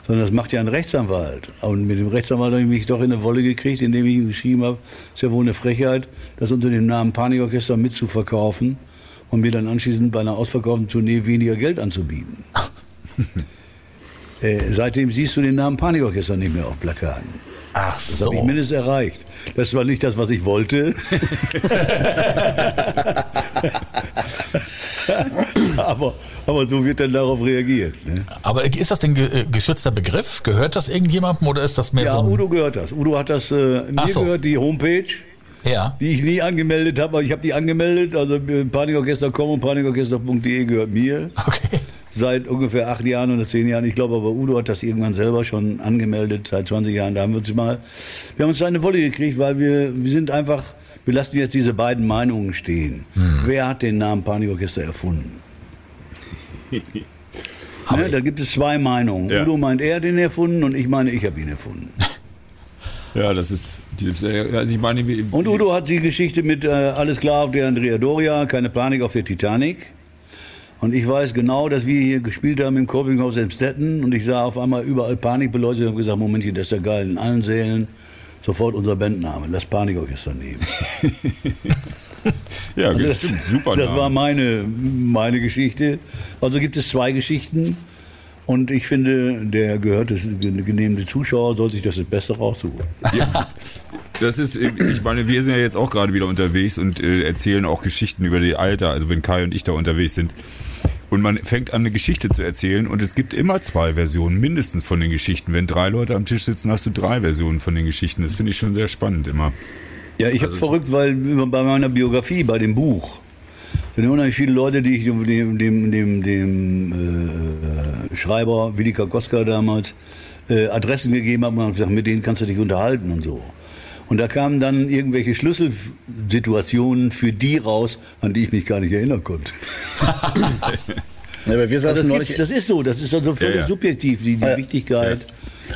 sondern das macht ja ein Rechtsanwalt. Und mit dem Rechtsanwalt habe ich mich doch in eine Wolle gekriegt, indem ich ihm geschrieben habe, ist ja wohl eine Frechheit, das unter dem Namen Panikorchester mitzuverkaufen und mir dann anschließend bei einer ausverkauften Tournee weniger Geld anzubieten. Äh, seitdem siehst du den Namen Panikorchester nicht mehr auf Plakaten. Ach Das so. habe ich mindestens erreicht. Das war nicht das, was ich wollte. aber, aber so wird dann darauf reagiert. Ne? Aber ist das denn ge äh, geschützter Begriff? Gehört das irgendjemandem oder ist das mehr Ja, so ein... Udo gehört das. Udo hat das äh, mir so. gehört, die Homepage, Ja. die ich nie angemeldet habe, aber ich habe die angemeldet. Also äh, panikorchester.com und panikorchester.de gehört mir. Okay. Seit ungefähr acht Jahren oder zehn Jahren. Ich glaube aber, Udo hat das irgendwann selber schon angemeldet, seit 20 Jahren. Da haben wir uns mal, wir haben uns da eine Wolle gekriegt, weil wir, wir sind einfach, wir lassen jetzt diese beiden Meinungen stehen. Wer hat den Namen Panikorchester erfunden? ne, da gibt es zwei Meinungen. Ja. Udo meint, er hat ihn erfunden und ich meine, ich habe ihn erfunden. Ja, das ist. Also ich meine, wie, Und Udo hat die Geschichte mit äh, Alles klar auf der Andrea Doria, keine Panik auf der Titanic. Und ich weiß genau, dass wir hier gespielt haben im Korbinghaus Emstetten und ich sah auf einmal überall Panik beleuchtet und habe gesagt, Momentchen, das ist ja geil, in allen Sälen sofort unser Bandname, lass Panikorchester nehmen. ja, Also das, stimmt, super. das Name. war meine, meine Geschichte. Also gibt es zwei Geschichten und ich finde, der gehörte, genehmte Zuschauer soll sich das Beste raussuchen. Das ist, ich meine, wir sind ja jetzt auch gerade wieder unterwegs und äh, erzählen auch Geschichten über die Alter, also wenn Kai und ich da unterwegs sind. Und man fängt an, eine Geschichte zu erzählen und es gibt immer zwei Versionen, mindestens von den Geschichten. Wenn drei Leute am Tisch sitzen, hast du drei Versionen von den Geschichten. Das finde ich schon sehr spannend immer. Ja, ich habe verrückt, weil bei meiner Biografie, bei dem Buch, sind unheimlich viele Leute, die ich dem, dem, dem, dem, dem äh, Schreiber Willi Kakoska damals äh, Adressen gegeben habe und habe gesagt, mit denen kannst du dich unterhalten und so. Und da kamen dann irgendwelche Schlüsselsituationen für die raus, an die ich mich gar nicht erinnern konnte. Ja, aber wir Also das, das ist so, das ist also völlig Ja, ja. subjektiv, die, die Ja. Wichtigkeit.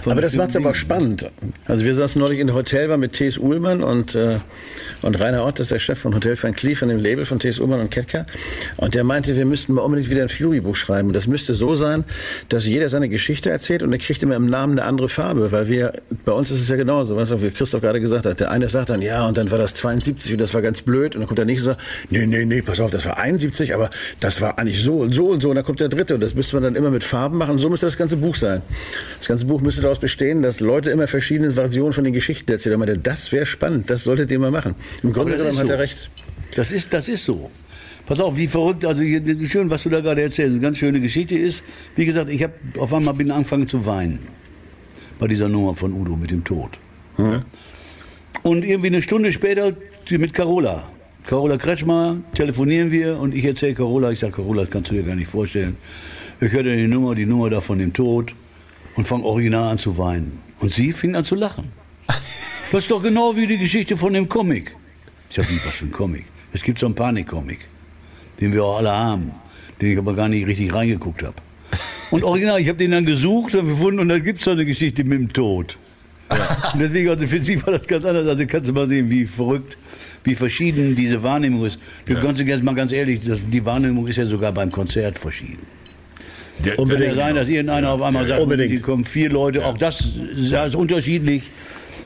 Aber das macht es aber auch spannend. Also wir saßen neulich in einem Hotel, war mit T.S. Uhlmann und, äh, und Rainer Ott, das ist der Chef von Hotel Van Cleef, von dem Label von T.S. Uhlmann und Ketka. Und der meinte, wir müssten mal unbedingt wieder ein Fury-Buch schreiben. Und das müsste so sein, dass jeder seine Geschichte erzählt und er kriegt immer im Namen eine andere Farbe. Weil wir, bei uns ist es ja genauso, weißt du, wie Christoph gerade gesagt hat. Der eine sagt dann, ja, und dann war das 72 und das war ganz blöd. Und dann kommt der nächste und sagt, nee, nee, nee, pass auf, das war 71, aber das war eigentlich so und so und so. Und dann kommt der dritte und das müsste man dann immer mit Farben machen. So müsste das ganze Buch sein. Das ganze Buch müsste daraus bestehen, dass Leute immer verschiedene Versionen von den Geschichten erzählen. Und meinte, das wäre spannend, das solltet ihr mal machen. Im Grunde genommen hat so. er recht. Das ist, das ist so. Pass auf, wie verrückt, also schön, was du da gerade erzählst, eine ganz schöne Geschichte ist. Wie gesagt, ich habe auf einmal bin angefangen zu weinen bei dieser Nummer von Udo mit dem Tod. Und irgendwie eine Stunde später mit Carola. Carola Kretschmer telefonieren wir und ich erzähle Carola, ich sage, Carola, das kannst du dir gar nicht vorstellen. Ich hörte die Nummer, die Nummer da von dem Tod und fange original an zu weinen. Und sie fing an zu lachen. Das ist doch genau wie die Geschichte von dem Comic. Ich sag, wie, was für ein Comic? Es gibt so einen Panik-Comic, den wir auch alle haben, den ich aber gar nicht richtig reingeguckt habe. Und original, ich habe den dann gesucht und gefunden und dann gibt es so eine Geschichte mit dem Tod. Und deswegen, also für sie war das ganz anders. Also kannst du mal sehen, wie verrückt, wie verschieden diese Wahrnehmung ist. Du kannst jetzt mal ganz ehrlich, das, die Wahrnehmung ist ja sogar beim Konzert verschieden. Der, Kann Unbedingt. ja sein, dass irgendeiner auf einmal sagt, Unbedingt. hier kommen vier Leute, auch das, das ist unterschiedlich.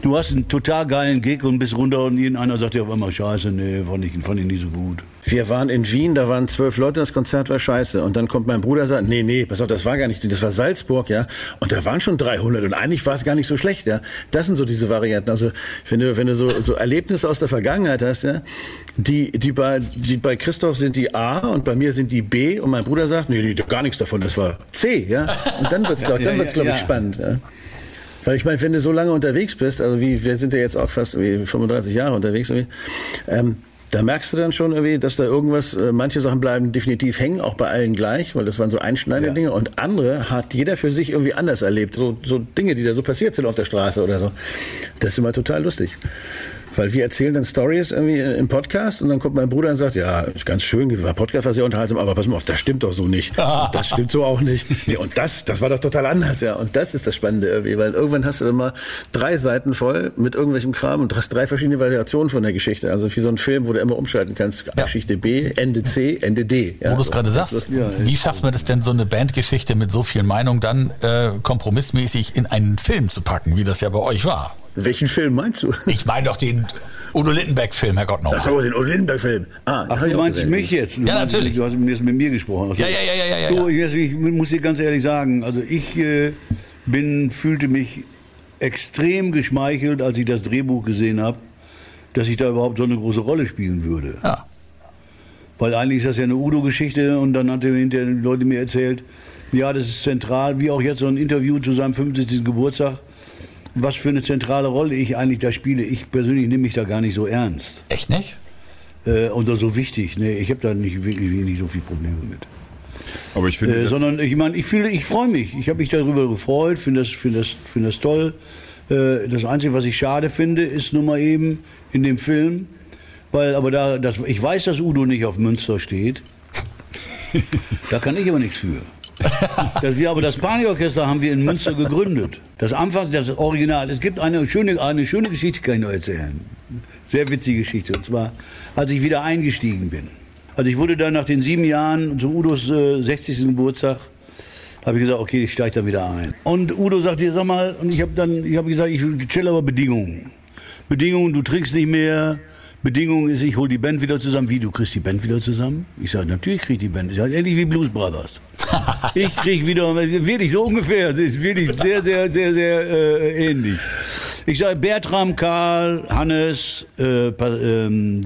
Du hast einen total geilen Gig und bist runter und irgendeiner sagt dir auf einmal, scheiße, nee, fand ich, fand ich nicht so gut. Wir waren in Wien, da waren zwölf Leute, das Konzert war scheiße. Und dann kommt mein Bruder und sagt, nee, nee, pass auf, das war gar nicht, das war Salzburg, ja. Und da waren schon 300 und eigentlich war es gar nicht so schlecht, ja. Das sind so diese Varianten. Also, wenn du, wenn du so, so Erlebnisse aus der Vergangenheit hast, ja, die, die bei, die bei Christoph sind die A und bei mir sind die B und mein Bruder sagt, nee, nee, gar nichts davon, das war C, ja. Und dann wird's, glaub, Ja, dann ja, wird's, glaube ich, ja. spannend, ja. Weil ich meine, wenn du so lange unterwegs bist, also wie wir sind ja jetzt auch fast wie 35 Jahre unterwegs, ähm, da merkst du dann schon irgendwie, dass da irgendwas, äh, manche Sachen bleiben definitiv hängen, auch bei allen gleich, weil das waren so einschneidende Ja. Dinge und andere hat jeder für sich irgendwie anders erlebt. So, so Dinge, die da so passiert sind auf der Straße oder so. Das ist immer total lustig. Weil wir erzählen dann Stories irgendwie im Podcast und dann kommt mein Bruder und sagt, ja, ist ganz schön, der Podcast war sehr unterhaltsam, aber pass mal auf, das stimmt doch so nicht. Und das stimmt so auch nicht. Nee, und das, das war doch total anders, ja. Und das ist das Spannende irgendwie, weil irgendwann hast du dann mal drei Seiten voll mit irgendwelchem Kram und hast drei verschiedene Variationen von der Geschichte. Also wie so ein Film, wo du immer umschalten kannst. Geschichte B, Ende C, Ende D. Ja, Wo du es gerade Das sagst, ist- wie schafft man es denn, so eine Bandgeschichte mit so viel Meinung dann äh, kompromissmäßig in einen Film zu packen, wie das ja bei euch war? Welchen Film meinst du? Ich meine doch den Udo Lindenberg-Film, Herrgott Das ist nochmal. aber den Udo Lindenberg-Film. Ah, Ach, du meinst gesehen. mich jetzt? Du Ja, meinst, natürlich. Du hast jetzt mit mir gesprochen. Also, Ja, ja, ja, ja, ja, ja. Du, ich, ich muss dir ganz ehrlich sagen, also ich äh, bin, fühlte mich extrem geschmeichelt, als ich das Drehbuch gesehen habe, dass ich da überhaupt so eine große Rolle spielen würde. Ja. Weil eigentlich ist das ja eine Udo-Geschichte und dann hat hinterher die Leute mir erzählt, ja, das ist zentral, wie auch jetzt so ein Interview zu seinem 75. Geburtstag, was für eine zentrale Rolle ich eigentlich da spiele. Ich persönlich nehme mich da gar nicht so ernst Echt nicht? äh, oder so wichtig. Nee, ich habe da nicht wirklich nicht so viel Probleme mit. aber ich finde, Äh, das, sondern ich meine, ich fühle, ich freue mich. Ich habe mich darüber gefreut, finde das, finde das, finde das toll. Äh, das Einzige, was ich schade finde, ist nun mal eben in dem Film, weil, aber da, das, ich weiß, dass Udo nicht auf Münster steht. da kann ich aber nichts für. Das wir aber das Panikorchester haben wir in Münster gegründet. Das Anfang, das Original. Es gibt eine schöne, eine schöne Geschichte, kann ich noch erzählen. Sehr witzige Geschichte. Und zwar, als ich wieder eingestiegen bin. Also ich wurde dann nach den sieben Jahren zu Udos äh, 60. Geburtstag, habe ich gesagt, okay, ich steige da wieder ein. Und Udo sagte, sag mal, und ich habe dann, ich habe gesagt, ich stelle aber Bedingungen. Bedingungen, du trinkst nicht mehr. Bedingung ist, ich hole die Band wieder zusammen. Wie, du kriegst die Band wieder zusammen? Ich sage, natürlich krieg ich die Band. Ich sage, ähnlich wie Blues Brothers. ich krieg wieder, wirklich so ungefähr. Das ist wirklich sehr, sehr, sehr, sehr äh, ähnlich. Ich sage, Bertram, Karl, Hannes, äh, Pa- ähm,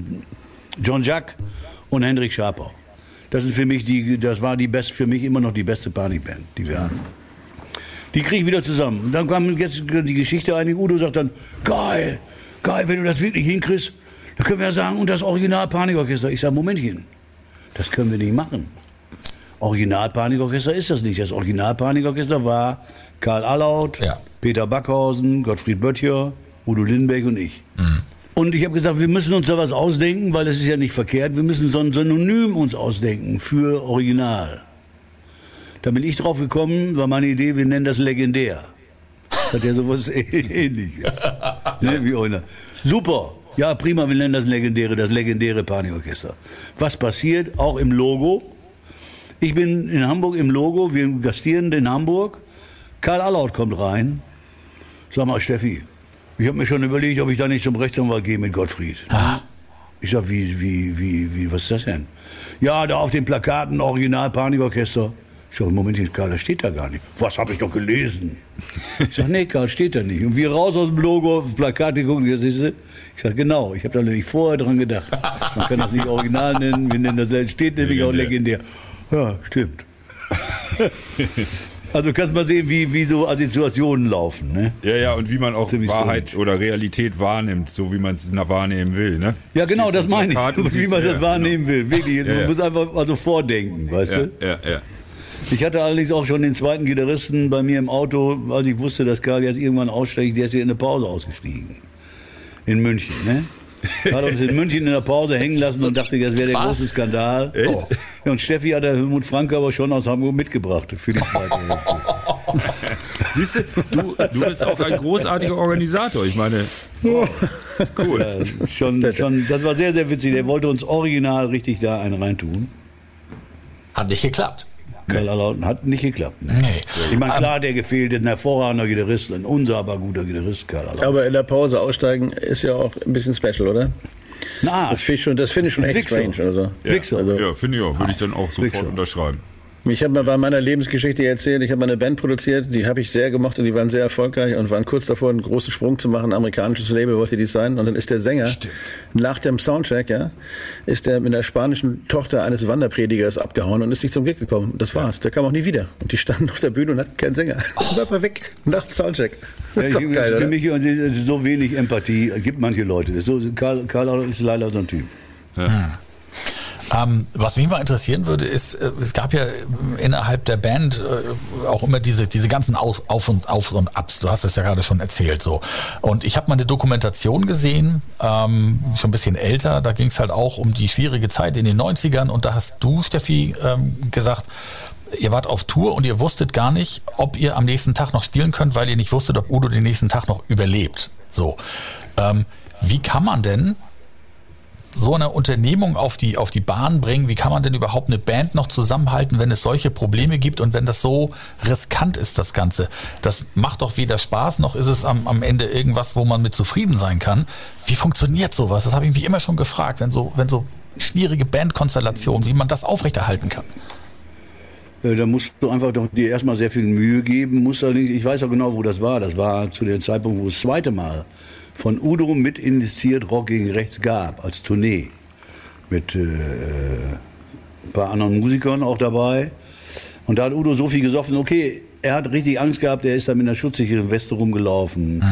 John Jack und Hendrik Schaper. Das ist für mich die, das war die beste, für mich immer noch die beste Panikband, die wir hatten. Die kriege ich wieder zusammen. Und dann kam jetzt die Geschichte ein, Udo sagt dann, geil, geil, wenn du das wirklich hinkriegst, dann können wir ja sagen, und das Original Panikorchester. Ich sage, Momentchen, das können wir nicht machen. Original Panikorchester ist das nicht. Das Original Panikorchester war Karl Allaut, Ja. Peter Backhausen, Gottfried Böttcher, Udo Lindenberg und ich. Und ich habe gesagt, wir müssen uns da was ausdenken, weil es ist ja nicht verkehrt. Wir müssen so ein Synonym uns ausdenken für Original. Da bin ich drauf gekommen, war meine Idee, wir nennen das legendär. Hat ja sowas ähnliches. ne, wie Original. Super. Ja, prima, wir nennen das legendäre, das legendäre Panikorchester. Was passiert? Auch im Logo. Ich bin in Hamburg im Logo, wir gastieren in Hamburg. Karl Allaut kommt rein. Sag mal, Steffi, ich habe mir schon überlegt, ob ich da nicht zum Rechtsanwalt gehe mit Gottfried. Ich sag, wie, wie, wie, wie, was ist das denn? Ja, da auf den Plakaten Original Panikorchester. Ich sag, Moment, Karl, das steht da gar nicht. Was habe ich doch gelesen? Ich sag, nee, Karl, steht da nicht. Und wir raus aus dem Logo, auf das Plakat gucken, das ist. Ich sag, genau, ich habe da nämlich vorher dran gedacht. Man kann das nicht Original nennen, wir nennen das, steht nämlich auch legendär. Ja, stimmt. Also kannst mal sehen, wie, wie so Assoziationen laufen. Ne? Ja, ja, und wie man auch Ziemlich Wahrheit oder Realität wahrnimmt, so wie man es wahrnehmen will, ne? Ja, genau, das meine ich. Wie man das wahrnehmen will. Wirklich. Ja, Man ja. muss einfach also vordenken, weißt Ja, du? ja, ja. Ich hatte allerdings auch schon den zweiten Gitarristen bei mir im Auto, als ich wusste, dass Karl jetzt irgendwann aussteigt, der ist hier in der Pause ausgestiegen. In München, ne? Hat uns in München in der Pause hängen lassen und dachte, das wäre der Was? große Skandal. Oh. Ja, Und Steffi hat der Helmut Frank aber schon aus Hamburg mitgebracht für die zweite Hälfte. Siehst du, du, bist auch ein großartiger Organisator. Ich meine, oh, cool. Ja, schon, schon, das war sehr, sehr witzig. Der wollte uns original richtig da einen reintun. Hat nicht geklappt. Karl Allauten hat nicht geklappt. Ne? Nee. Ich meine, klar, der gefehlt, ein hervorragender Gitarrist, ein unsagbar guter Gitarrist, Karl. Aber in der Pause aussteigen ist ja auch ein bisschen special, oder? Na, Das finde ich schon, das finde ich schon echt Wichser. strange. Also. Wichser. Also, Ja, finde ich auch. Würde ich dann auch sofort Wichser. unterschreiben. Ich habe mal bei meiner Lebensgeschichte erzählt, ich habe mal eine Band produziert, die habe ich sehr gemocht und die waren sehr erfolgreich und waren kurz davor, einen großen Sprung zu machen. Ein amerikanisches Label wollte die sein. Und dann ist der Sänger nach dem Soundcheck, ja, ist der mit der spanischen Tochter eines Wanderpredigers abgehauen und ist nicht zum Gig gekommen. Das war's. Der kam auch nie wieder. Und die standen auf der Bühne und hatten keinen Sänger. Und war weg nach dem Soundcheck. Ja, Das ich, geil, für oder? mich ist so wenig Empathie. Es gibt manche Leute. So, Karl, Karl ist leider so ein Typ. Ähm, was mich mal interessieren würde, ist, äh, es gab ja innerhalb der Band äh, auch immer diese, diese ganzen Aus, Auf und Auf und Abs. Du hast es ja gerade schon erzählt so. Und ich habe mal eine Dokumentation gesehen, ähm, schon ein bisschen älter. Da ging es halt auch um die schwierige Zeit in den 90ern. Und da hast du, Steffi, ähm, gesagt, ihr wart auf Tour und ihr wusstet gar nicht, ob ihr am nächsten Tag noch spielen könnt, weil ihr nicht wusstet, ob Udo den nächsten Tag noch überlebt. So. Ähm, wie kann man denn so eine Unternehmung auf die, auf die Bahn bringen? Wie kann man denn überhaupt eine Band noch zusammenhalten, wenn es solche Probleme gibt und wenn das so riskant ist, das Ganze? Das macht doch weder Spaß, noch ist es am, am Ende irgendwas, wo man mit zufrieden sein kann. Wie funktioniert sowas? Das habe ich mich immer schon gefragt, wenn so, wenn so schwierige Bandkonstellationen, wie man das aufrechterhalten kann. Äh, Da musst du einfach doch dir erstmal sehr viel Mühe geben. Musst allerdings, ich weiß auch genau, wo das war. Das war zu dem Zeitpunkt, wo das zweite Mal von Udo mit indiziert Rock gegen Rechts gab, als Tournee. Mit äh, ein paar anderen Musikern auch dabei. Und da hat Udo so viel gesoffen, okay, er hat richtig Angst gehabt, er ist da mit einer schutzsicheren Weste rumgelaufen.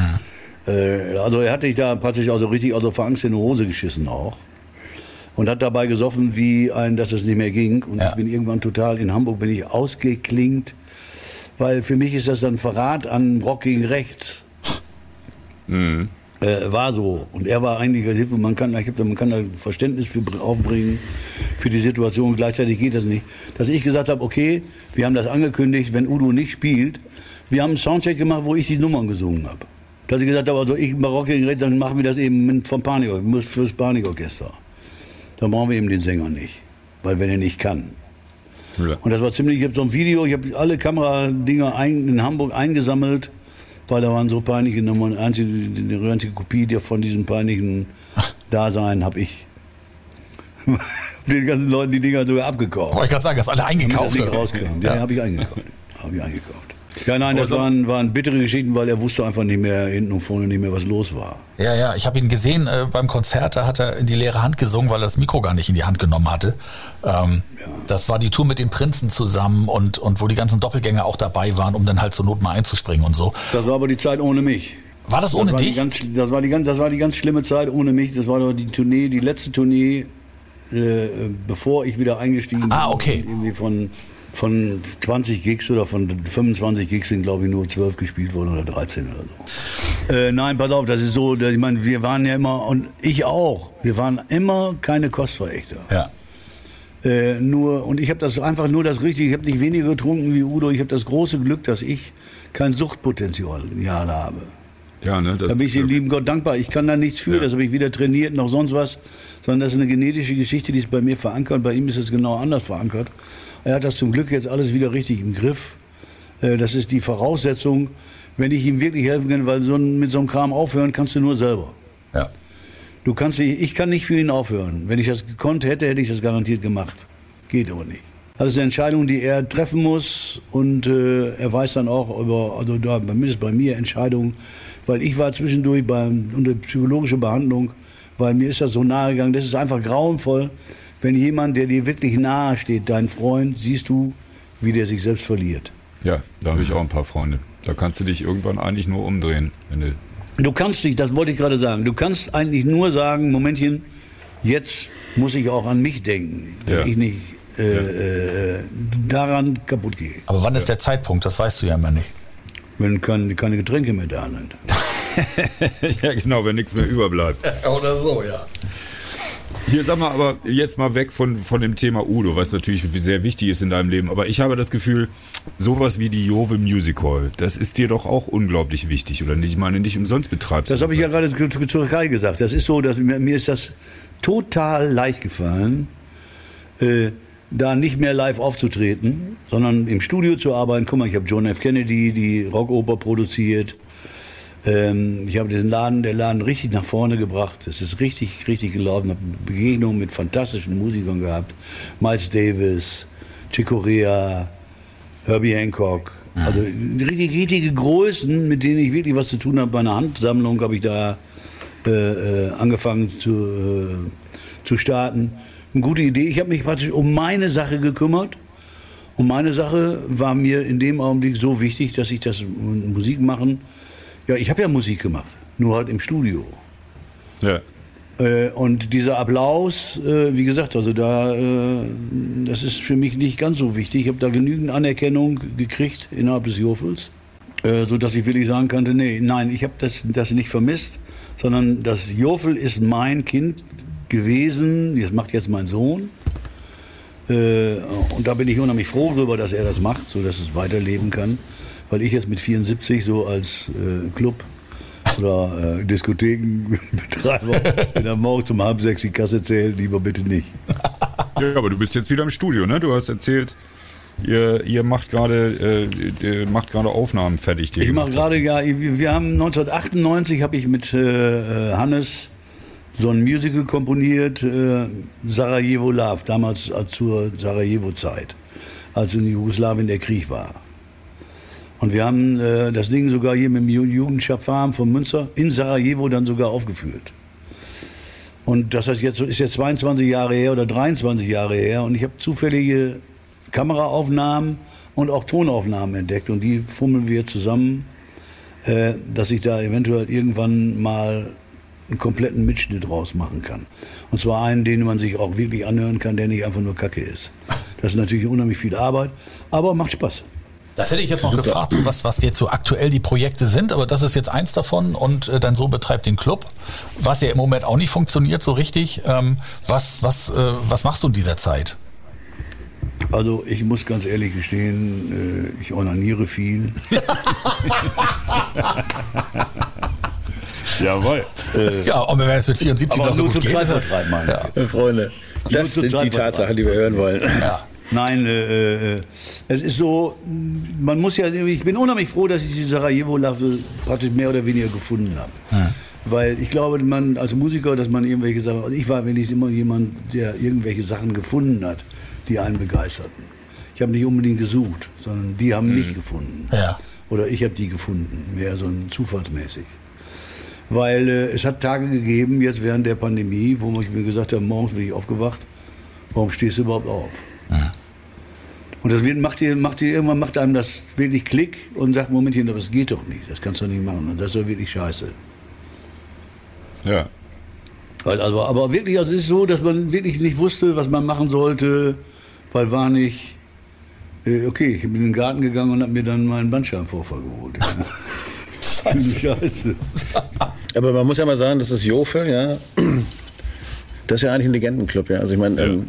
Äh, also er hat sich da praktisch also richtig also vor Angst in die Hose geschissen auch. Und hat dabei gesoffen, wie ein, dass es nicht mehr ging. Und Ja. ich bin irgendwann total, in Hamburg bin ich ausgeklingt, weil für mich ist das dann Verrat an Rock gegen Rechts. Äh, war so. Und er war eigentlich eine Hilfe. Man kann, ich hab, da- man kann da Verständnis für aufbringen für die Situation. Gleichzeitig geht das nicht. Dass ich gesagt habe, okay, wir haben das angekündigt, wenn Udo nicht spielt. Wir haben einen Soundcheck gemacht, wo ich die Nummern gesungen habe. Dass ich gesagt habe, also ich bei Rock gegen Rechts, dann machen wir das eben vom Panikorchester, fürs Panikorchester. Dann brauchen wir eben den Sänger nicht, weil wenn er nicht kann. Ja. Und das war ziemlich, ich habe so ein Video, ich habe alle Kameradinger ein, in Hamburg eingesammelt, weil da waren so peinliche Nummern. Einzige, die einzige Kopie der von diesem peinlichen Dasein habe ich den ganzen Leuten die Dinger sogar abgekauft. Wollte ich gerade sagen, das alle das eingekauft. nicht oder? rauskam. Ja, habe ich eingekauft. Habe ich eingekauft. Ja, nein, das so- waren, waren bittere Geschichten, weil er wusste einfach nicht mehr hinten und vorne nicht mehr, was los war. Ja, ja, ich habe ihn gesehen äh, beim Konzert, da hat er in die leere Hand gesungen, weil er das Mikro gar nicht in die Hand genommen hatte. Ähm, Das war die Tour mit den Prinzen zusammen und, und wo die ganzen Doppelgänger auch dabei waren, um dann halt zur Not mal einzuspringen und so. Das war aber die Zeit ohne mich. War das ohne das war dich? Die ganz, das, war die, ganz- das war die ganz schlimme Zeit ohne mich. Das war doch die Tournee, die letzte Tournee, äh, bevor ich wieder eingestiegen Ah, bin. okay. Irgendwie von, von 20 Gigs oder von 25 Gigs sind, glaube ich, nur 12 gespielt worden oder 13 oder so. Äh, nein, pass auf, das ist so, dass- ich meine, wir waren ja immer, und ich auch, wir waren immer keine Kostverächter. ja. Äh, nur, und ich habe das einfach nur das Richtige, ich habe nicht weniger getrunken wie Udo, ich habe das große Glück, dass ich kein Suchtpotenzial habe. Ja, ne? Das, Da bin ich dem lieben Gott dankbar. Ich kann da nichts für, Ja. das habe ich weder trainiert noch sonst was, sondern das ist eine genetische Geschichte, die ist bei mir verankert. Bei ihm ist es genau anders verankert. Er hat das zum Glück jetzt alles wieder richtig im Griff. Äh, Das ist die Voraussetzung, wenn ich ihm wirklich helfen kann, weil so ein, mit so einem Kram aufhören kannst du nur selber. ja. Du kannst nicht, ich kann nicht für ihn aufhören. Wenn ich das gekonnt hätte, hätte ich das garantiert gemacht. Geht aber nicht. Das ist eine Entscheidung, die er treffen muss und äh, er weiß dann auch über, also da, mindestens bei mir Entscheidungen, weil ich war zwischendurch beim, unter psychologischer Behandlung, weil mir ist das so nahe gegangen, das ist einfach grauenvoll, wenn jemand, der dir wirklich nahe steht, dein Freund, siehst du, wie der sich selbst verliert. Ja, da habe ich auch ein paar Freunde. Da kannst du dich irgendwann eigentlich nur umdrehen, wenn du Du kannst dich, das wollte ich gerade sagen, du kannst eigentlich nur sagen, Momentchen, jetzt muss ich auch an mich denken, dass Ja. ich nicht äh, äh, daran kaputt gehe, Aber wann ist der Zeitpunkt? Das weißt du ja immer nicht. wenn keine, keine Getränke mehr da sind. ja, genau, wenn nichts mehr überbleibt. Oder so, ja. Hier, sag mal, aber jetzt mal weg von, von dem Thema Udo, was natürlich sehr wichtig ist in deinem Leben. Aber ich habe das Gefühl, sowas wie die Jove Music Hall, das ist dir doch auch unglaublich wichtig, oder nicht? Ich meine, nicht umsonst betreibst Das du habe ich ja gerade zu, zu, zu Kai gesagt. Das ist so, dass mir, mir ist das total leicht gefallen, äh, da nicht mehr live aufzutreten, sondern im Studio zu arbeiten. Guck mal, ich habe John F. Kennedy, die Rockoper produziert. Ähm, ich habe den Laden, der Laden richtig nach vorne gebracht. Es ist richtig, richtig gelaufen. habe Begegnungen mit fantastischen Musikern gehabt. Miles Davis, Chick Corea, Herbie Hancock. Also richtig, richtige Größen, mit denen ich wirklich was zu tun habe. Bei einer Handsammlung habe ich da äh, äh, angefangen zu, äh, zu starten. Eine gute Idee. Ich habe mich praktisch um meine Sache gekümmert. Und meine Sache war mir in dem Augenblick so wichtig, dass ich das Musik machen. Ja, ich habe ja Musik gemacht, nur halt im Studio. Ja. Äh, und dieser Applaus, äh, wie gesagt, also da, äh, das ist für mich nicht ganz so wichtig. Ich habe da genügend Anerkennung gekriegt innerhalb des Jofels, äh, so dass ich wirklich sagen konnte, nee, nein, ich habe das, das nicht vermisst, sondern das Jofel ist mein Kind gewesen. Das macht jetzt mein Sohn. Äh, und da bin ich unheimlich froh darüber, dass er das macht, so dass es weiterleben kann. Weil ich jetzt mit 74 so als äh, Club oder äh, Diskothekenbetreiber, der dann morgens um halb sechs die Kasse zählt, lieber bitte nicht. ja, aber du bist jetzt wieder im Studio, ne? Du hast erzählt, ihr, ihr macht gerade äh, macht gerade Aufnahmen fertig. die Ich mache gerade, ja, wir haben 1998 habe ich mit äh, äh, Hannes so ein Musical komponiert, äh, Sarajevo Love, damals zur Sarajevo-Zeit, als in Jugoslawien der Krieg war. Und wir haben äh, das Ding sogar hier mit dem Ju- Jugendschaffarm von Münster in Sarajevo dann sogar aufgeführt. Und das heißt jetzt, ist jetzt 22 Jahre her oder 23 Jahre her und ich habe zufällige Kameraaufnahmen und auch Tonaufnahmen entdeckt und die fummeln wir zusammen, äh, dass ich da eventuell irgendwann mal einen kompletten Mitschnitt draus machen kann. Und zwar einen, den man sich auch wirklich anhören kann, der nicht einfach nur Kacke ist. Das ist natürlich unheimlich viel Arbeit, aber macht Spaß. Das hätte ich jetzt noch gefragt, so was, was jetzt so aktuell die Projekte sind, aber das ist jetzt eins davon und äh, dein Sohn betreibt den Club, was ja im Moment auch nicht funktioniert so richtig. Ähm, was, was, äh, was machst du in dieser Zeit? Also ich muss ganz ehrlich gestehen, äh, ich onaniere viel. Jawohl. Ja, und wenn es mit 74 Aber noch so gut geht. Zeitvertreib, meine ich. Äh, Freunde, das sind die. Tatsachen, die wir hören wollen. Ja. Nein, äh, äh, es ist so, man muss ja, ich bin unheimlich froh, dass ich die Sarajevo-Laffe praktisch mehr oder weniger gefunden habe. Weil ich glaube, man als Musiker, dass man irgendwelche Sachen, also ich war wenigstens immer jemand, der irgendwelche Sachen gefunden hat, die einen begeisterten. Ich habe nicht unbedingt gesucht, sondern die haben mich gefunden. Ja. Oder ich habe die gefunden, mehr so ein zufallsmäßig. Weil äh, es hat Tage gegeben, jetzt während der Pandemie, wo ich mir gesagt habe, morgens bin ich aufgewacht, warum stehst du überhaupt auf? Und das wird, macht, dir, macht dir, irgendwann macht einem das wirklich Klick und sagt, Momentchen, das geht doch nicht, das kannst du nicht machen. Und das ist doch wirklich scheiße. Ja. Weil, also, aber wirklich, also es ist so, dass man wirklich nicht wusste, was man machen sollte, weil war nicht, äh, okay, ich bin in den Garten gegangen und habe mir dann meinen Bandscheibenvorfall geholt. Scheiße. Scheiße. Aber man muss ja mal sagen, das ist Jofel, ja. Das ist ja eigentlich ein Legendenclub, ja. Also ich meine, ähm,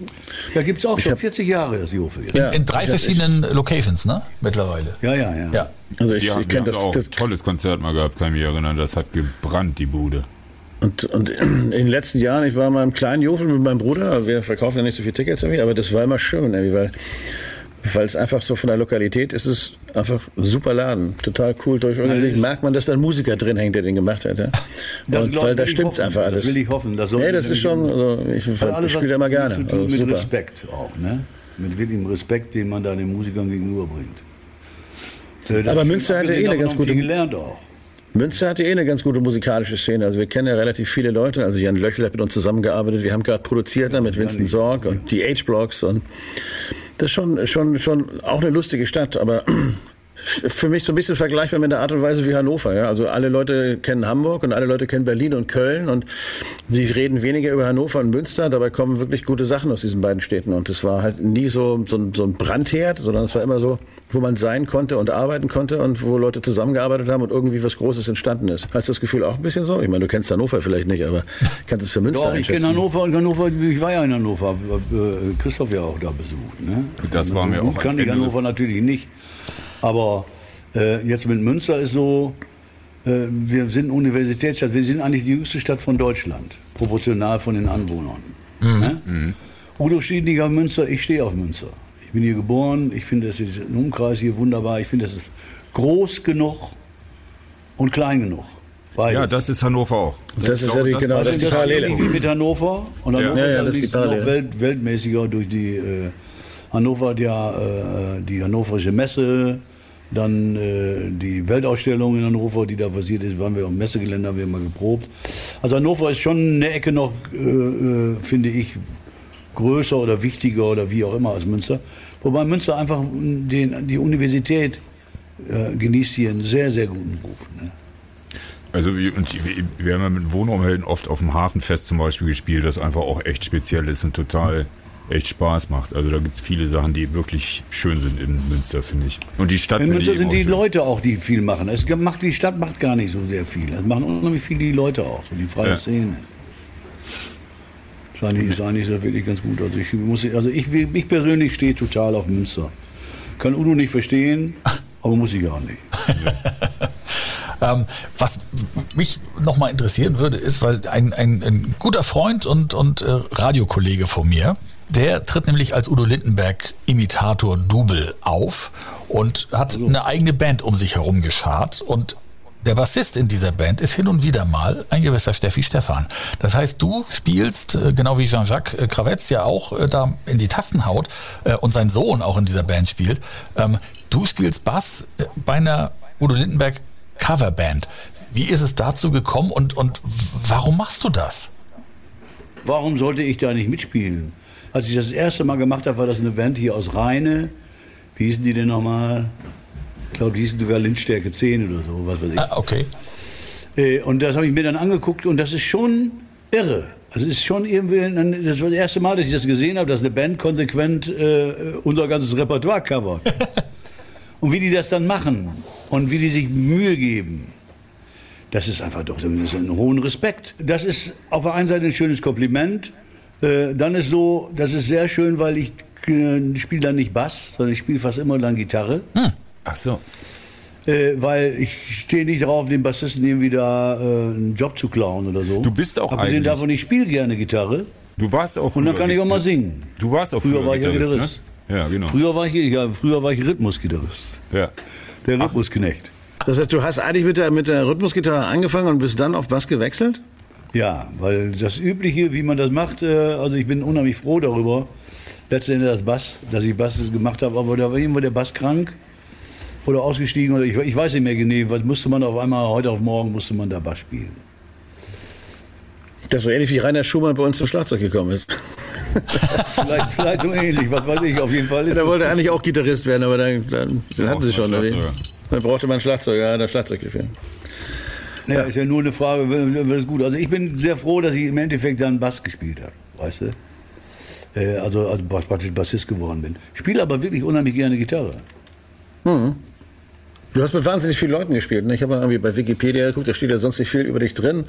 Ja, gibt es auch schon 40 Jahre, das Jofe jetzt. Ja. In drei Ich- verschiedenen Locations, ne? Mittlerweile. Ja, ja, ja. Ja. also ich, haben, ich kenne das, auch das ein tolles Konzert mal gehabt, kann ich mich erinnern. Das hat gebrannt, die Bude. Und, und in den letzten Jahren, ich war mal im kleinen Jofel mit meinem Bruder, wir verkaufen ja nicht so viele Tickets irgendwie, aber das war immer schön, irgendwie, weil, weil es einfach so von der Lokalität ist es einfach ein super Laden, total cool ist- Merkt man, dass da ein Musiker drin hängt, der den gemacht hat. Ja. Das Und weil da stimmt's hoffen. einfach alles. Das will ich hoffen. Das ja, das ist schon, also ich, ich spiele was immer gerne. Zu tun Also mit super. Respekt auch, ne? Mit wirklichem Respekt, den man da den Musikern gegenüberbringt. Das Aber Münster hat ja eh eine ganz gute- gelernt auch. Münster hatte eh eine ganz gute musikalische Szene. Also wir kennen ja relativ viele Leute. Also Jan Löchel hat mit uns zusammengearbeitet. Wir haben gerade produziert da mit Vincent Sorg und die H-Blocks. Und das ist schon, schon, schon auch eine lustige Stadt. Aber für mich so ein bisschen vergleichbar mit der Art und Weise wie Hannover. Ja? Also alle Leute kennen Hamburg und alle Leute kennen Berlin und Köln. Und sie reden weniger über Hannover und Münster. Dabei kommen wirklich gute Sachen aus diesen beiden Städten. Und es war halt nie so, so, ein- so ein Brandherd, sondern es war immer so, wo man sein konnte und arbeiten konnte und wo Leute zusammengearbeitet haben und irgendwie was Großes entstanden ist. Hast du das Gefühl auch ein bisschen so? Ich meine, du kennst Hannover vielleicht nicht, aber kannst es für Münster Doch, ich kenne. Hannover und Hannover, ich war ja in Hannover, äh, Christoph ja auch da besucht. Ne? Das war mir so gut auch kann ich Hannover natürlich nicht. Aber äh, jetzt mit Münster ist so, äh, wir sind Universitätsstadt, wir sind eigentlich die jüngste Stadt von Deutschland, proportional von den Anwohnern. Ne? Udo steht nicht auf Münster, ich stehe auf Münster. Ich bin hier geboren, ich finde es ist ein Umkreis hier wunderbar, ich finde es ist groß genug und klein genug. Beides. Ja, das ist Hannover auch. Das ist Ich glaube, ja die- genau, das ist die das Parallele. mit Hannover. Und Hannover Ja, ja, ist das ist noch welt, weltmäßiger durch die äh, Hannover hat ja äh, die hannoverische Messe, dann äh, die Weltausstellung in Hannover, die da passiert ist, waren wir dem Messegelände, haben wir mal geprobt. Also Hannover ist schon eine Ecke noch, äh, äh, finde ich, größer oder wichtiger oder wie auch immer als Münster. Wobei Münster einfach den, die Universität äh, genießt hier einen sehr, sehr guten Ruf. Ne? Also wir, haben ja mit Wohnraumhelden oft auf dem Hafenfest zum Beispiel gespielt, das einfach auch echt speziell ist und total echt Spaß macht. Also da gibt es viele Sachen, die wirklich schön sind in Münster, finde ich. Und die Stadt In Münster ich sind die schön. Leute auch, die viel machen. Es macht, die Stadt macht gar nicht so sehr viel. Es machen unheimlich viele die Leute auch, so die freie Ja. Szene. Ist eigentlich, ist eigentlich so wirklich ganz gut. Also ich, muss, also ich, ich persönlich stehe total auf Münster. Kann Udo nicht verstehen, aber muss ich auch nicht. Ähm, was mich nochmal interessieren würde, ist, weil ein, ein, ein guter Freund und, und äh, Radiokollege von mir, der tritt nämlich als Udo Lindenberg Imitator Double auf und hat eine eigene Band um sich herum geschart und der Bassist in dieser Band ist hin und wieder mal ein gewisser Steffi Stefan. Das heißt, du spielst, äh, genau wie Jean-Jacques äh, Kravetz ja auch äh, da in die Tasten haut und sein Sohn auch in dieser Band spielt. Ähm, du spielst Bass bei einer Udo Lindenberg Coverband. Wie ist es dazu gekommen und, und warum machst du das? Warum sollte ich da nicht mitspielen? Als ich das erste Mal gemacht habe, war das eine Band hier aus Rheine. Wie hießen die denn nochmal? Ich glaube, die hießen sogar Lindstärke 10 oder so, was weiß ich. Ah, okay. Äh, Und das habe ich mir dann angeguckt und das ist schon irre. Also es ist schon irgendwie, das war das erste Mal, dass ich das gesehen habe, dass eine Band konsequent äh, unser ganzes Repertoire covert. und wie die das dann machen und wie die sich Mühe geben, das ist einfach doch das ist ein hohen Respekt. Das ist auf der einen Seite ein schönes Kompliment. Äh, dann ist so, das ist sehr schön, weil ich äh, spiele dann nicht Bass, sondern ich spiele fast immer dann Gitarre. Ach so. Äh, weil ich stehe nicht drauf, dem Bassisten irgendwie da äh, einen Job zu klauen oder so. Du bist auch Abgesehen eigentlich- davon, ich spiele gerne Gitarre Du warst auch und dann kann ich auch mal singen. Du warst auch Früher früher war ich ja Gitarrist, Gitarrist. ne? Ja, genau. Früher war ich, ja, früher war ich Rhythmusgitarrist. Ja. Der Rhythmusknecht. Das heißt, du hast eigentlich mit der, mit der Rhythmusgitarre angefangen und bist dann auf Bass gewechselt? Ja, weil das Übliche, wie man das macht, äh, also ich bin unheimlich froh darüber. letztendlich das Bass, dass ich Bass gemacht habe, aber da war irgendwo der Bass krank oder ausgestiegen oder ich, ich weiß nicht mehr genau, was musste man auf einmal, heute auf morgen musste man da Bass spielen. Das ist so ähnlich wie Rainer Schumann bei uns zum Schlagzeug gekommen ist. vielleicht, vielleicht so ähnlich, was weiß ich, auf jeden Fall ist Der wollte eigentlich auch Gitarrist werden, aber dann, dann, den hatten sie schon. Dann brauchte man einen Schlagzeuger, ja, der Schlagzeug gespielt. Ja, ist ja nur eine Frage, wird es gut. Also ich bin sehr froh, dass ich im Endeffekt dann Bass gespielt habe, weißt du? Äh, Also, also praktisch Bassist geworden bin. Ich spiele aber wirklich unheimlich gerne Gitarre. Du hast mit wahnsinnig vielen Leuten gespielt. Ne? Ich habe mal irgendwie bei Wikipedia geguckt, da steht ja sonst nicht viel über dich drin.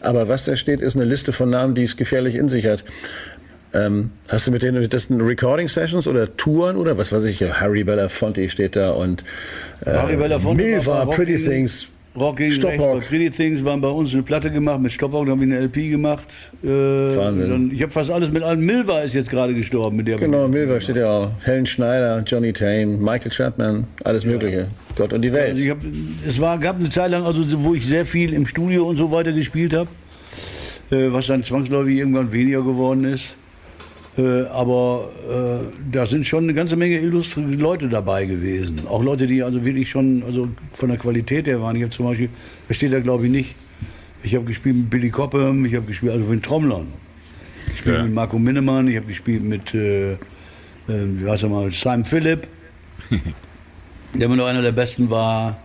Aber was da steht, ist eine Liste von Namen, die es gefährlich in sich hat. Ähm, hast du mit denen das sind Recording-Sessions oder Touren oder was weiß ich? Harry Belafonte steht da und äh, Harry Belafonte Milva, Pretty Rocking- Things, Rocking, Stoppock. Rechts, Pretty Things waren bei uns eine Platte gemacht, mit Stoppock, da habe ich eine LP gemacht. Äh, Wahnsinn. Dann, ich habe fast alles mit allen. Milva ist jetzt gerade gestorben. Mit der Genau, Milva steht ja auch. Helen Schneider, Johnny Tame, Michael Chapman, alles Mögliche. Gott und die Welt. Also ich hab, es war, gab eine Zeit lang, also, wo ich sehr viel im Studio und so weiter gespielt habe, äh, was dann zwangsläufig irgendwann weniger geworden ist. Äh, aber äh, da sind schon eine ganze Menge illustre Leute dabei gewesen. Auch Leute, die also wirklich schon also von der Qualität her waren. Ich habe zum Beispiel, das steht da glaube ich nicht, ich habe gespielt mit Billy Cobham, ich habe gespielt also mit Trommlern. Ich spiele Ja. mit Marco Minnemann, ich habe gespielt mit, äh, äh, wie heißt er mal, Simon Phillip, der immer noch einer der besten war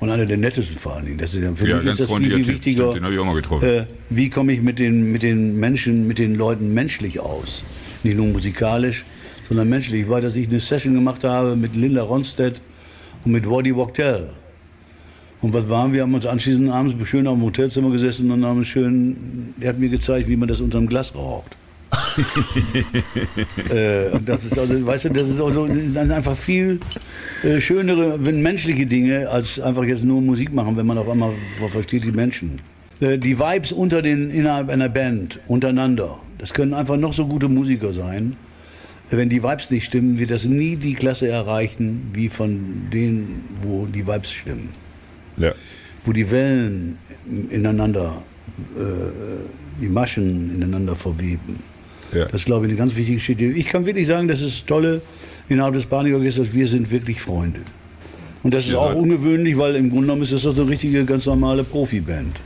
und einer der nettesten vor allen Dingen. Das ist ja für Ja, mich ist das viel, viel wichtiger. Stimmt, den ich auch mal getroffen. Äh, wie komme ich mit den, mit den Menschen, mit den Leuten menschlich aus? Nicht nur musikalisch, sondern menschlich. Ich weiß, dass ich eine Session gemacht habe mit Linda Ronstedt und mit Waddy Wachtel. Und was waren wir? Haben uns anschließend abends schön auf dem Hotelzimmer gesessen und haben schön, er hat mir gezeigt, wie man das unterm Glas raucht. äh, das ist also, weißt du, das ist also dann einfach viel äh, schönere, wenn menschliche Dinge, als einfach jetzt nur Musik machen, wenn man auf einmal ver- versteht die Menschen. Äh, die Vibes unter den, innerhalb einer Band, untereinander, das können einfach noch so gute Musiker sein. Wenn die Vibes nicht stimmen, wird das nie die Klasse erreichen, wie von denen, wo die Vibes stimmen Ja. wo die Wellen ineinander, äh, die Maschen ineinander verweben. Ja. Das ist, glaube ich, eine ganz wichtige Geschichte. Ich kann wirklich sagen, das ist das Tolle innerhalb des Panik-Orchesters, wir sind wirklich Freunde. Und das ist Ihr auch ungewöhnlich, weil im Grunde genommen ist das doch eine richtige, ganz normale Profiband.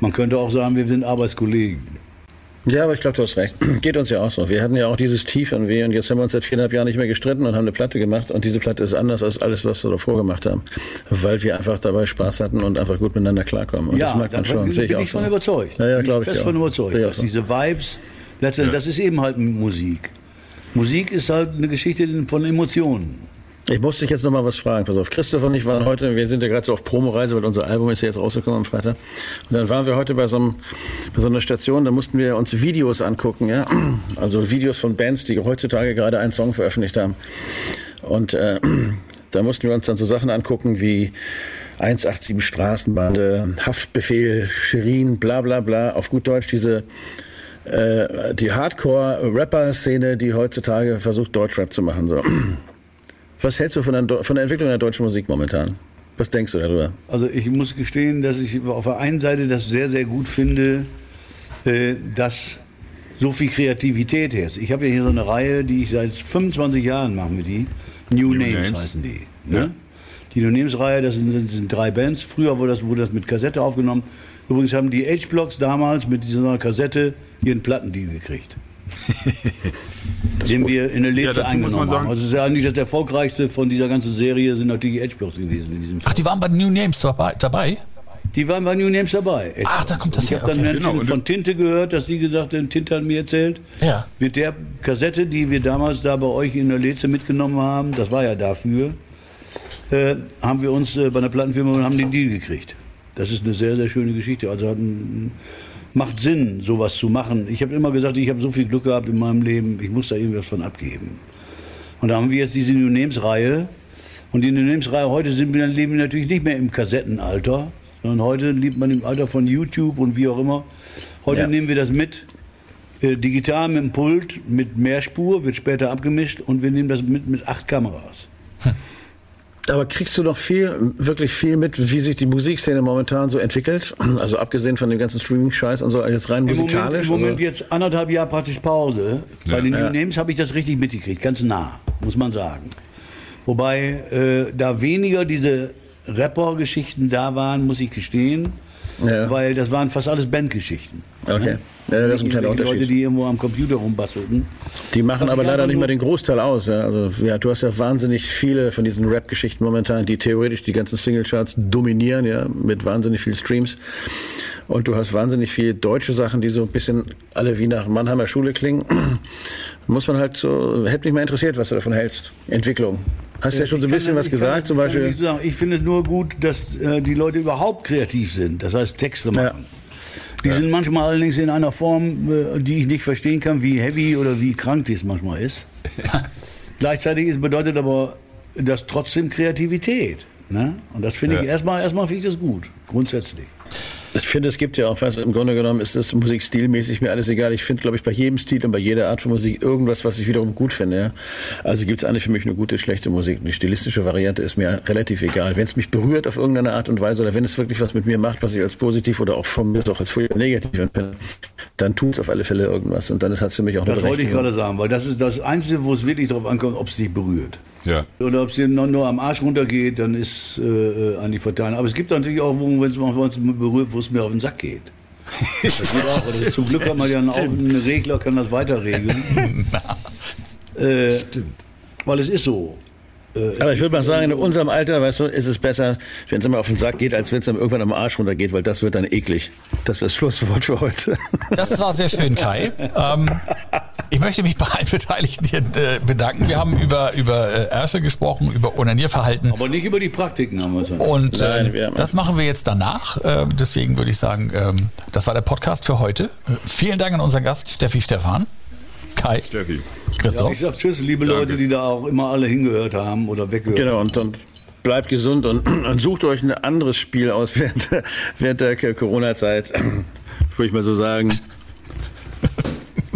Man könnte auch sagen, wir sind Arbeitskollegen. Ja, aber ich glaube, du hast recht. Geht uns ja auch so. Wir hatten ja auch dieses Tief an weh und jetzt haben wir uns seit viereinhalb Jahren nicht mehr gestritten und haben eine Platte gemacht und diese Platte ist anders als alles, was wir davor gemacht haben, weil wir einfach dabei Spaß hatten und einfach gut miteinander klarkommen. Und das merkt man schon. bin Sehe ich bin auch ich so. von überzeugt. Ja, ja, Bin glaube ich. fest auch. von überzeugt, ich dass so. diese Vibes, letztendlich, das ist eben halt Musik. Musik ist halt eine Geschichte von Emotionen. Ich muss dich jetzt noch mal was fragen. Pass auf, Christoph und ich waren heute, wir sind ja gerade so auf Promoreise, weil unser Album ist ja jetzt rausgekommen am Freitag. Und dann waren wir heute bei so, einem, bei so einer Station, da mussten wir uns Videos angucken, ja. Also Videos von Bands, die heutzutage gerade einen Song veröffentlicht haben. Und äh, da mussten wir uns dann so Sachen angucken wie 187 Straßenbande, Haftbefehl, Shirin, bla bla bla. Auf gut Deutsch diese äh, die Hardcore-Rapper-Szene, die heutzutage versucht, Deutschrap zu machen. So. Was hältst du von der, von der Entwicklung der deutschen Musik momentan? Was denkst du darüber? Also ich muss gestehen, dass ich auf der einen Seite das sehr, sehr gut finde, äh, dass so viel Kreativität herrscht. Ich habe ja hier so eine Reihe, die ich seit 25 Jahren mache mit die. New, Names, Names. heißen die. Ne? Ja. Die New Names-Reihe, das sind, das sind drei Bands. Früher wurde das, wurde das mit Kassette aufgenommen. Übrigens haben die H-Blocks damals mit dieser Kassette ihren Plattendeal gekriegt. den wir in der Leze Ja, dazu muss man eingenommen sagen- haben. Also es ist ja eigentlich das erfolgreichste von dieser ganzen Serie sind natürlich die H-Blocks gewesen in diesem Fall. Ach, die waren bei New Names dabei? dabei? Die waren bei New Names dabei. Ach, da kommt das ich her, habe dann okay. Menschen Genau, von Tinte gehört, dass die gesagt haben, Tinte hat mir erzählt, Ja. mit der Kassette, die wir damals da bei euch in der Leze mitgenommen haben, das war ja dafür, äh, haben wir uns äh, bei einer Plattenfirma und haben den Deal gekriegt. Das ist eine sehr, sehr schöne Geschichte. Also ein, macht Sinn, sowas zu machen. Ich habe immer gesagt, ich habe so viel Glück gehabt in meinem Leben, ich muss da irgendwas von abgeben. Und da haben wir jetzt diese New Names Reihe. Und die New Names Reihe heute sind wir, leben wir natürlich nicht mehr im Kassettenalter, sondern heute lebt man im Alter von YouTube und wie auch immer. Heute Ja. nehmen wir das mit, äh, digital mit dem Pult, mit Mehrspur, wird später abgemischt und wir nehmen das mit mit acht Kameras. Aber kriegst du noch viel, wirklich viel mit, wie sich die Musikszene momentan so entwickelt? Also abgesehen von dem ganzen Streaming-Scheiß und so, jetzt rein Im Moment, musikalisch? im Moment also, jetzt anderthalb Jahre praktisch Pause. Bei Ja. den Ja. New Names habe ich das richtig mitgekriegt, ganz nah, muss man sagen. Wobei äh, da weniger diese Rapper-Geschichten da waren, muss ich gestehen, Ja. weil das waren fast alles Bandgeschichten. okay. Ja, das ist ein kleiner Unterschied. Leute, die irgendwo am Computer rumbastelten. Die machen aber ich leider nicht mal den Großteil aus. Ja. Also, ja, du hast ja wahnsinnig viele von diesen Rap-Geschichten momentan, die theoretisch die ganzen Singlecharts dominieren, ja, mit wahnsinnig viel Streams. Und du hast wahnsinnig viele deutsche Sachen, die so ein bisschen alle wie nach Mannheimer Schule klingen. Muss man halt so, hätte mich mal interessiert, was du davon hältst. Entwicklung. Hast ja schon so ein Ich kann- bisschen was ich kann- gesagt, zum Beispiel. nicht sagen. Ich finde es nur gut, dass äh, die Leute überhaupt kreativ sind, das heißt Texte Ja. Die sind manchmal allerdings in einer Form, äh, die ich nicht verstehen kann, wie heavy oder wie krank dies manchmal ist. Gleichzeitig ist- bedeutet aber das trotzdem Kreativität. Ne? Und das finde ich Ja. erstmal, erstmal finde ich das gut, grundsätzlich. Ich finde, es gibt ja auch was, im Grunde genommen ist das musikstilmäßig mir alles egal. Ich finde, glaube ich, bei jedem Stil und bei jeder Art von Musik irgendwas, was ich wiederum gut finde. Ja? Also gibt es eigentlich für mich eine gute, schlechte Musik. Die stilistische Variante ist mir relativ egal. Wenn es mich berührt auf irgendeine Art und Weise oder wenn es wirklich was mit mir macht, was ich als positiv oder auch von mir doch als furchtbar negativ empfinde, dann tut es auf alle Fälle irgendwas. Und dann hat es für mich auch eine Das wollte ich gerade sagen, weil das ist das Einzige, wo es wirklich darauf ankommt, ob es dich berührt. Ja. Oder ob es dir nur, nur am Arsch runtergeht, dann ist äh, an die verteilen. Aber es gibt natürlich auch, wo wenn es berührt, wo es mir auf den Sack geht. Das geht auch. Also zum Glück hat man ja einen, einen Regler, kann das weiter regeln. äh, Weil es ist so. Aber ich würde mal sagen, in unserem Alter, weißt du, ist es besser, wenn es immer auf den Sack geht, als wenn es dann irgendwann am Arsch runtergeht, weil das wird dann eklig. Das wäre das Schlusswort für heute. Das war sehr schön, Kai. Ähm, ich möchte mich bei allen Beteiligten hier äh, bedanken. Wir haben über, über äh, Ärsche gesprochen, über Onanierverhalten. Aber nicht über die Praktiken haben wir es. Und Nein, äh, wir haben- das machen wir jetzt danach. Äh, deswegen würde ich sagen, ähm, das war der Podcast für heute. Vielen Dank an unseren Gast Steffi Stefan, Kai, Steffi. Christoph. Ich sag Tschüss, liebe Danke. Leute, die da auch immer alle hingehört haben oder weggehört Genau, und, und bleibt gesund und, und sucht euch ein anderes Spiel aus während, der- während der Corona-Zeit. Würde ich mal so sagen.